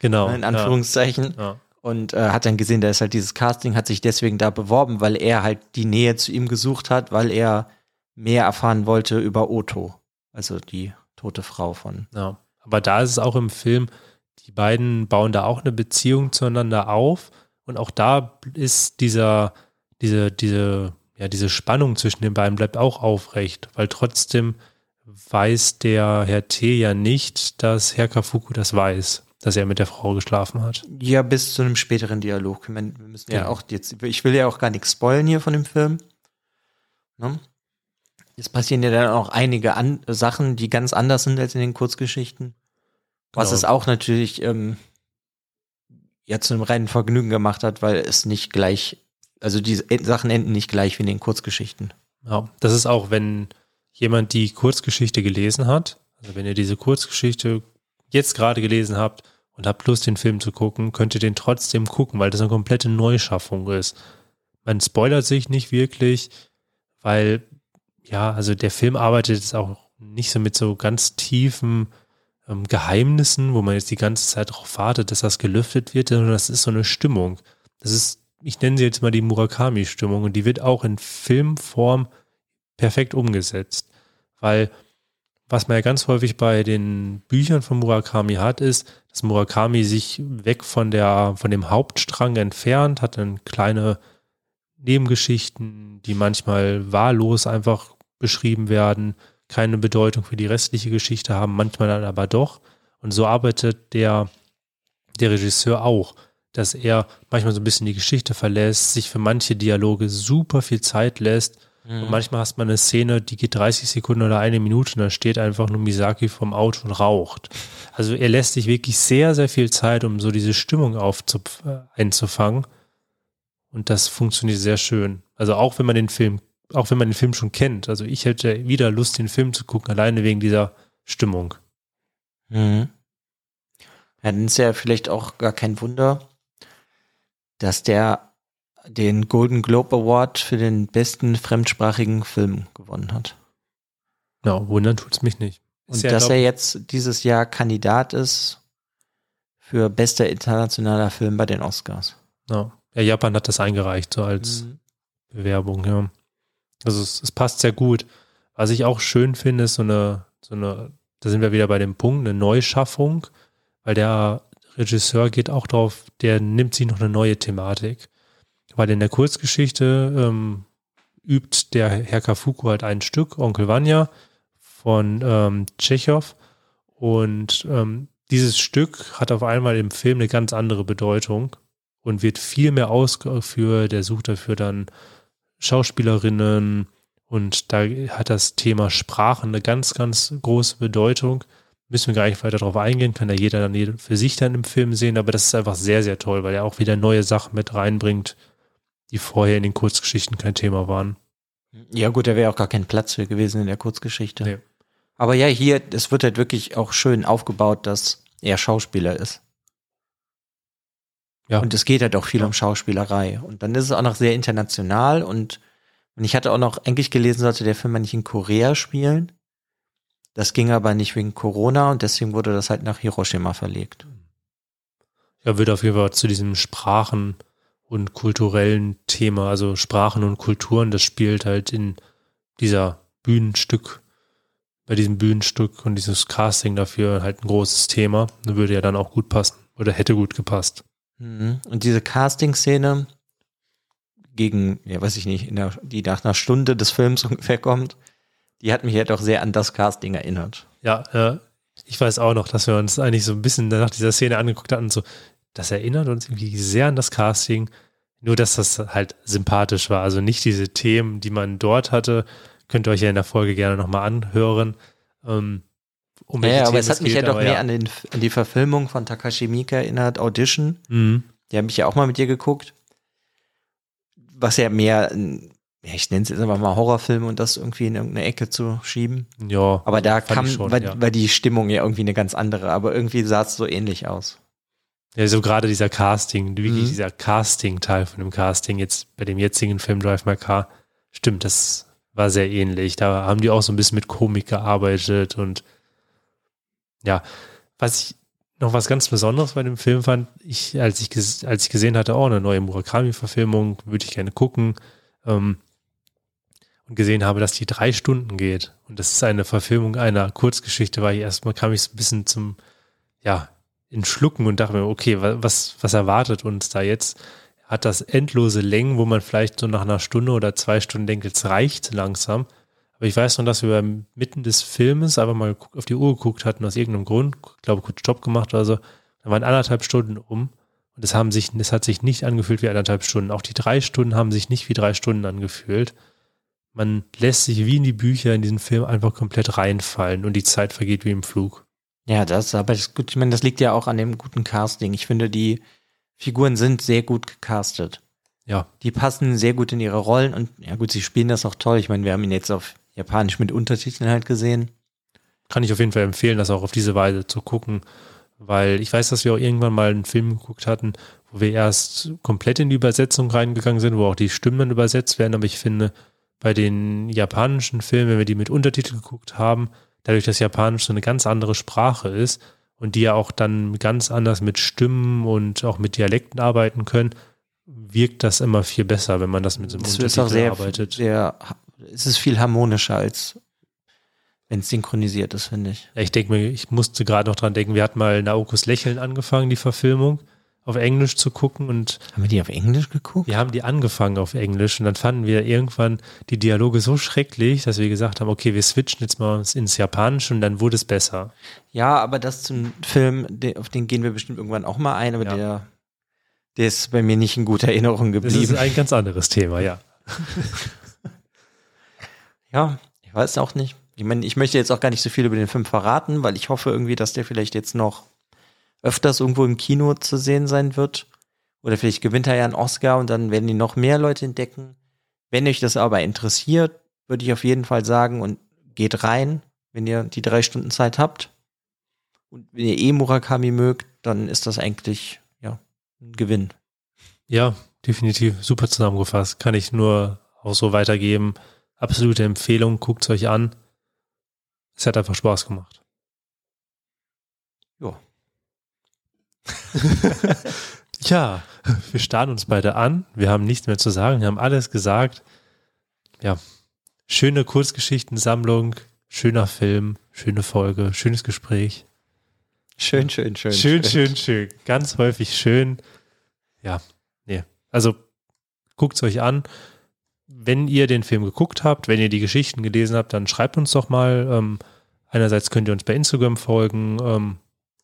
Speaker 1: Genau.
Speaker 2: in Anführungszeichen.
Speaker 1: Ja. Ja.
Speaker 2: Und äh, hat dann gesehen, da ist halt dieses Casting, hat sich deswegen da beworben, weil er halt die Nähe zu ihm gesucht hat, weil er mehr erfahren wollte über Otto. Also die tote Frau von.
Speaker 1: Ja, aber da ist es auch im Film, die beiden bauen da auch eine Beziehung zueinander auf und auch da ist dieser, diese, diese, ja, diese Spannung zwischen den beiden bleibt auch aufrecht, weil trotzdem weiß der Herr T ja nicht, dass Herr Kafuku das weiß, dass er mit der Frau geschlafen hat.
Speaker 2: Ja, bis zu einem späteren Dialog. Wir müssen ja
Speaker 1: Genau.
Speaker 2: auch jetzt, ich will ja auch gar nichts spoilen hier von dem Film. Ne? Es passieren ja dann auch einige an Sachen, die ganz anders sind als in den Kurzgeschichten. Was
Speaker 1: Genau.
Speaker 2: es auch natürlich ähm, ja zu einem reinen Vergnügen gemacht hat, weil es nicht gleich, also die Sachen enden nicht gleich wie in den Kurzgeschichten.
Speaker 1: Ja, das ist auch, wenn jemand die Kurzgeschichte gelesen hat, also wenn ihr diese Kurzgeschichte jetzt gerade gelesen habt und habt Lust, den Film zu gucken, könnt ihr den trotzdem gucken, weil das eine komplette Neuschaffung ist. Man spoilert sich nicht wirklich, weil, ja, also der Film arbeitet jetzt auch nicht so mit so ganz tiefen ähm, Geheimnissen, wo man jetzt die ganze Zeit darauf wartet, dass das gelüftet wird, sondern das ist so eine Stimmung. Das ist, ich nenne sie jetzt mal die Murakami-Stimmung und die wird auch in Filmform perfekt umgesetzt. Weil was man ja ganz häufig bei den Büchern von Murakami hat, ist, dass Murakami sich weg von der, von dem Hauptstrang entfernt, hat dann kleine Nebengeschichten, die manchmal wahllos einfach beschrieben werden, keine Bedeutung für die restliche Geschichte haben, manchmal dann aber doch. Und so arbeitet der, der Regisseur auch, dass er manchmal so ein bisschen die Geschichte verlässt, sich für manche Dialoge super viel Zeit lässt. Und manchmal hast man eine Szene, die geht 30 Sekunden oder eine Minute und da steht einfach nur Misaki vom Auto und raucht. Also er lässt sich wirklich sehr, sehr viel Zeit, um so diese Stimmung aufzupf- äh, einzufangen. Und das funktioniert sehr schön. Also auch wenn man den Film, auch wenn man den Film schon kennt. Also ich hätte wieder Lust, den Film zu gucken, alleine wegen dieser Stimmung.
Speaker 2: Mhm. Ja, dann ist ja vielleicht auch gar kein Wunder, dass der den Golden Globe Award für den besten fremdsprachigen Film gewonnen hat.
Speaker 1: Ja, wundern tut's mich nicht.
Speaker 2: Und
Speaker 1: ja,
Speaker 2: dass er jetzt dieses Jahr Kandidat ist für bester internationaler Film bei den Oscars.
Speaker 1: Ja. ja, Japan hat das eingereicht, so als
Speaker 2: Mhm.
Speaker 1: Bewerbung, ja. Also es, es passt sehr gut. Was ich auch schön finde, ist so eine, so eine, da sind wir wieder bei dem Punkt, eine Neuschaffung, weil der Regisseur geht auch drauf, der nimmt sich noch eine neue Thematik. Weil in der Kurzgeschichte ähm, übt der Herr Kafuku halt ein Stück, Onkel Vanya von ähm, Tschechow. Und ähm, dieses Stück hat auf einmal im Film eine ganz andere Bedeutung und wird viel mehr ausgeführt. Der sucht dafür dann Schauspielerinnen und da hat das Thema Sprache eine ganz, ganz große Bedeutung. Müssen wir gar nicht weiter darauf eingehen, kann da jeder dann für sich dann im Film sehen, aber das ist einfach sehr, sehr toll, weil er auch wieder neue Sachen mit reinbringt, die vorher in den Kurzgeschichten kein Thema waren.
Speaker 2: Ja gut, da wäre auch gar kein Platz für gewesen in der Kurzgeschichte.
Speaker 1: Nee.
Speaker 2: Aber ja, hier, es wird halt wirklich auch schön aufgebaut, dass er Schauspieler ist.
Speaker 1: Ja.
Speaker 2: Und es geht halt auch viel
Speaker 1: Ja.
Speaker 2: um Schauspielerei. Und dann ist es auch noch sehr international und, und ich hatte auch noch eigentlich gelesen, sollte der Film eigentlich in Korea spielen. Das ging aber nicht wegen Corona und deswegen wurde das halt nach Hiroshima verlegt.
Speaker 1: Ja, wird auf jeden Fall zu diesem Sprachen- und kulturellen Thema, also Sprachen und Kulturen, das spielt halt in dieser Bühnenstück, bei diesem Bühnenstück und dieses Casting dafür halt ein großes Thema. Das würde ja dann auch gut passen oder hätte gut gepasst.
Speaker 2: Mhm. Und diese Casting-Szene gegen, ja, weiß ich nicht, in der, die nach einer Stunde des Films ungefähr kommt, die hat mich halt auch sehr an das Casting erinnert.
Speaker 1: Ja, äh, ich weiß auch noch, dass wir uns eigentlich so ein bisschen nach dieser Szene angeguckt hatten, so, das erinnert uns irgendwie sehr an das Casting, nur dass das halt sympathisch war. Also nicht diese Themen, die man dort hatte, könnt ihr euch ja in der Folge gerne nochmal anhören. Ähm, um welche
Speaker 2: ja, aber es hat mich
Speaker 1: geht,
Speaker 2: ja doch mehr an, den, an die Verfilmung von Takashi Miike erinnert, Audition.
Speaker 1: Mhm.
Speaker 2: Die habe ich ja auch mal mit dir geguckt. Was ja mehr, ja, ich nenne es jetzt einfach mal Horrorfilm und das irgendwie in irgendeine Ecke zu schieben.
Speaker 1: Ja,
Speaker 2: Aber da kam,
Speaker 1: schon,
Speaker 2: war,
Speaker 1: ja.
Speaker 2: war die Stimmung ja irgendwie eine ganz andere, aber irgendwie sah es so ähnlich aus.
Speaker 1: Ja, so gerade dieser Casting, wirklich
Speaker 2: Mhm.
Speaker 1: dieser Casting-Teil von dem Casting jetzt bei dem jetzigen Film Drive My Car, stimmt, das war sehr ähnlich. Da haben die auch so ein bisschen mit Komik gearbeitet und ja, was ich noch was ganz Besonderes bei dem Film fand, ich, als ich, als ich gesehen hatte, oh, eine neue Murakami-Verfilmung, würde ich gerne gucken, ähm, und gesehen habe, dass die drei Stunden geht. Und das ist eine Verfilmung einer Kurzgeschichte, war ich erstmal, kam ich so ein bisschen zum, ja, in Schlucken und dachte mir, okay, wa- was, was erwartet uns da jetzt? Hat das endlose Längen, wo man vielleicht so nach einer Stunde oder zwei Stunden denkt, jetzt reicht langsam. Aber ich weiß noch, dass wir mitten des Filmes einfach mal auf die Uhr geguckt hatten, aus irgendeinem Grund, ich glaube, kurz Stopp gemacht oder so. Da waren anderthalb Stunden um. Und es haben sich, es hat sich nicht angefühlt wie anderthalb Stunden. Auch die drei Stunden haben sich nicht wie drei Stunden angefühlt. Man lässt sich wie in die Bücher in diesen Film einfach komplett reinfallen und die Zeit vergeht wie im Flug.
Speaker 2: Ja, das, aber das, gut, ich meine, das liegt ja auch an dem guten Casting. Ich finde, die Figuren sind sehr gut gecastet.
Speaker 1: Ja,
Speaker 2: Die passen sehr gut in ihre Rollen und ja gut, sie spielen das auch toll. Ich meine, wir haben ihn jetzt auf Japanisch mit Untertiteln halt gesehen.
Speaker 1: kann ich auf jeden Fall empfehlen, das auch auf diese Weise zu gucken, weil ich weiß, dass wir auch irgendwann mal einen Film geguckt hatten, wo wir erst komplett in die Übersetzung reingegangen sind, wo auch die Stimmen übersetzt werden, aber ich finde, bei den japanischen Filmen, wenn wir die mit Untertitel geguckt haben, dadurch, dass Japanisch so eine ganz andere Sprache ist und die ja auch dann ganz anders mit Stimmen und auch mit Dialekten arbeiten können, wirkt das immer viel besser, wenn man das mit so einem
Speaker 2: Es ist
Speaker 1: Untertitel
Speaker 2: auch sehr,
Speaker 1: arbeitet.
Speaker 2: sehr, es ist viel harmonischer als wenn es synchronisiert ist, finde ich.
Speaker 1: Ja, ich denke mir, ich musste gerade noch dran denken, wir hatten mal Naokos Lächeln angefangen, die Verfilmung, auf Englisch zu gucken und
Speaker 2: Haben wir die auf Englisch geguckt?
Speaker 1: wir haben die angefangen auf Englisch und dann fanden wir irgendwann die Dialoge so schrecklich, dass wir gesagt haben, okay, wir switchen jetzt mal ins Japanische und dann wurde es besser.
Speaker 2: Ja, aber das zum Film, auf den gehen wir bestimmt irgendwann auch mal ein, aber
Speaker 1: Ja.
Speaker 2: der, der ist bei mir nicht in guter Erinnerung
Speaker 1: Das ist
Speaker 2: geblieben.
Speaker 1: ein ganz anderes Thema, ja.
Speaker 2: Ja, ich weiß auch nicht. Ich meine, ich möchte jetzt auch gar nicht so viel über den Film verraten, weil ich hoffe irgendwie, dass der vielleicht jetzt noch öfters irgendwo im Kino zu sehen sein wird. Oder vielleicht gewinnt er ja einen Oscar und dann werden die noch mehr Leute entdecken. Wenn euch das aber interessiert, würde ich auf jeden Fall sagen und geht rein, wenn ihr die drei Stunden Zeit habt. Und wenn ihr eh Murakami mögt, dann ist das eigentlich, ja, ein Gewinn.
Speaker 1: Ja, definitiv super zusammengefasst. Kann ich nur auch so weitergeben. Absolute Empfehlung, guckt es euch an. Es hat einfach Spaß gemacht.
Speaker 2: Ja.
Speaker 1: Ja, wir starren uns beide an. Wir haben nichts mehr zu sagen. Wir haben alles gesagt. Ja, schöne Kurzgeschichtensammlung, schöner Film, schöne Folge, schönes Gespräch.
Speaker 2: Schön, schön, schön.
Speaker 1: Schön, schön, schön. Ganz häufig schön. Ja, nee. Also guckt es euch an. Wenn ihr den Film geguckt habt, wenn ihr die Geschichten gelesen habt, dann schreibt uns doch mal. Ähm, einerseits könnt ihr uns bei Instagram folgen ähm,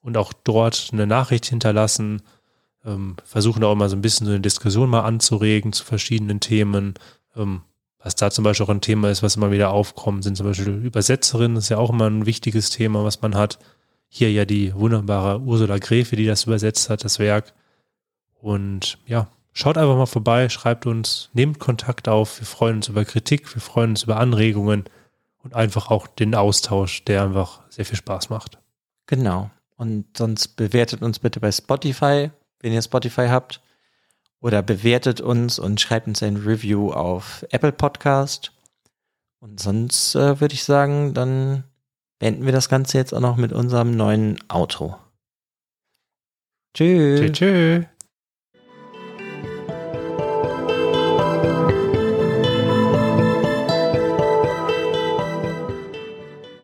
Speaker 1: und auch dort eine Nachricht hinterlassen. Ähm, versuchen auch immer so ein bisschen so eine Diskussion mal anzuregen zu verschiedenen Themen. Ähm, was da zum Beispiel auch ein Thema ist, was immer wieder aufkommt, sind zum Beispiel Übersetzerinnen, das ist ja auch immer ein wichtiges Thema, was man hat. Hier ja die wunderbare Ursula Gräfe, die das übersetzt hat, das Werk. Und ja, schaut einfach mal vorbei, schreibt uns, nehmt Kontakt auf. Wir freuen uns über Kritik, wir freuen uns über Anregungen und einfach auch den Austausch, der einfach sehr viel Spaß macht.
Speaker 2: Genau. Und sonst bewertet uns bitte bei Spotify, wenn ihr Spotify habt. Oder bewertet uns und schreibt uns ein Review auf Apple Podcast. Und sonst äh, würde ich sagen, dann beenden wir das Ganze jetzt auch noch mit unserem neuen. Tschüss.
Speaker 1: Tschüss. tschüss.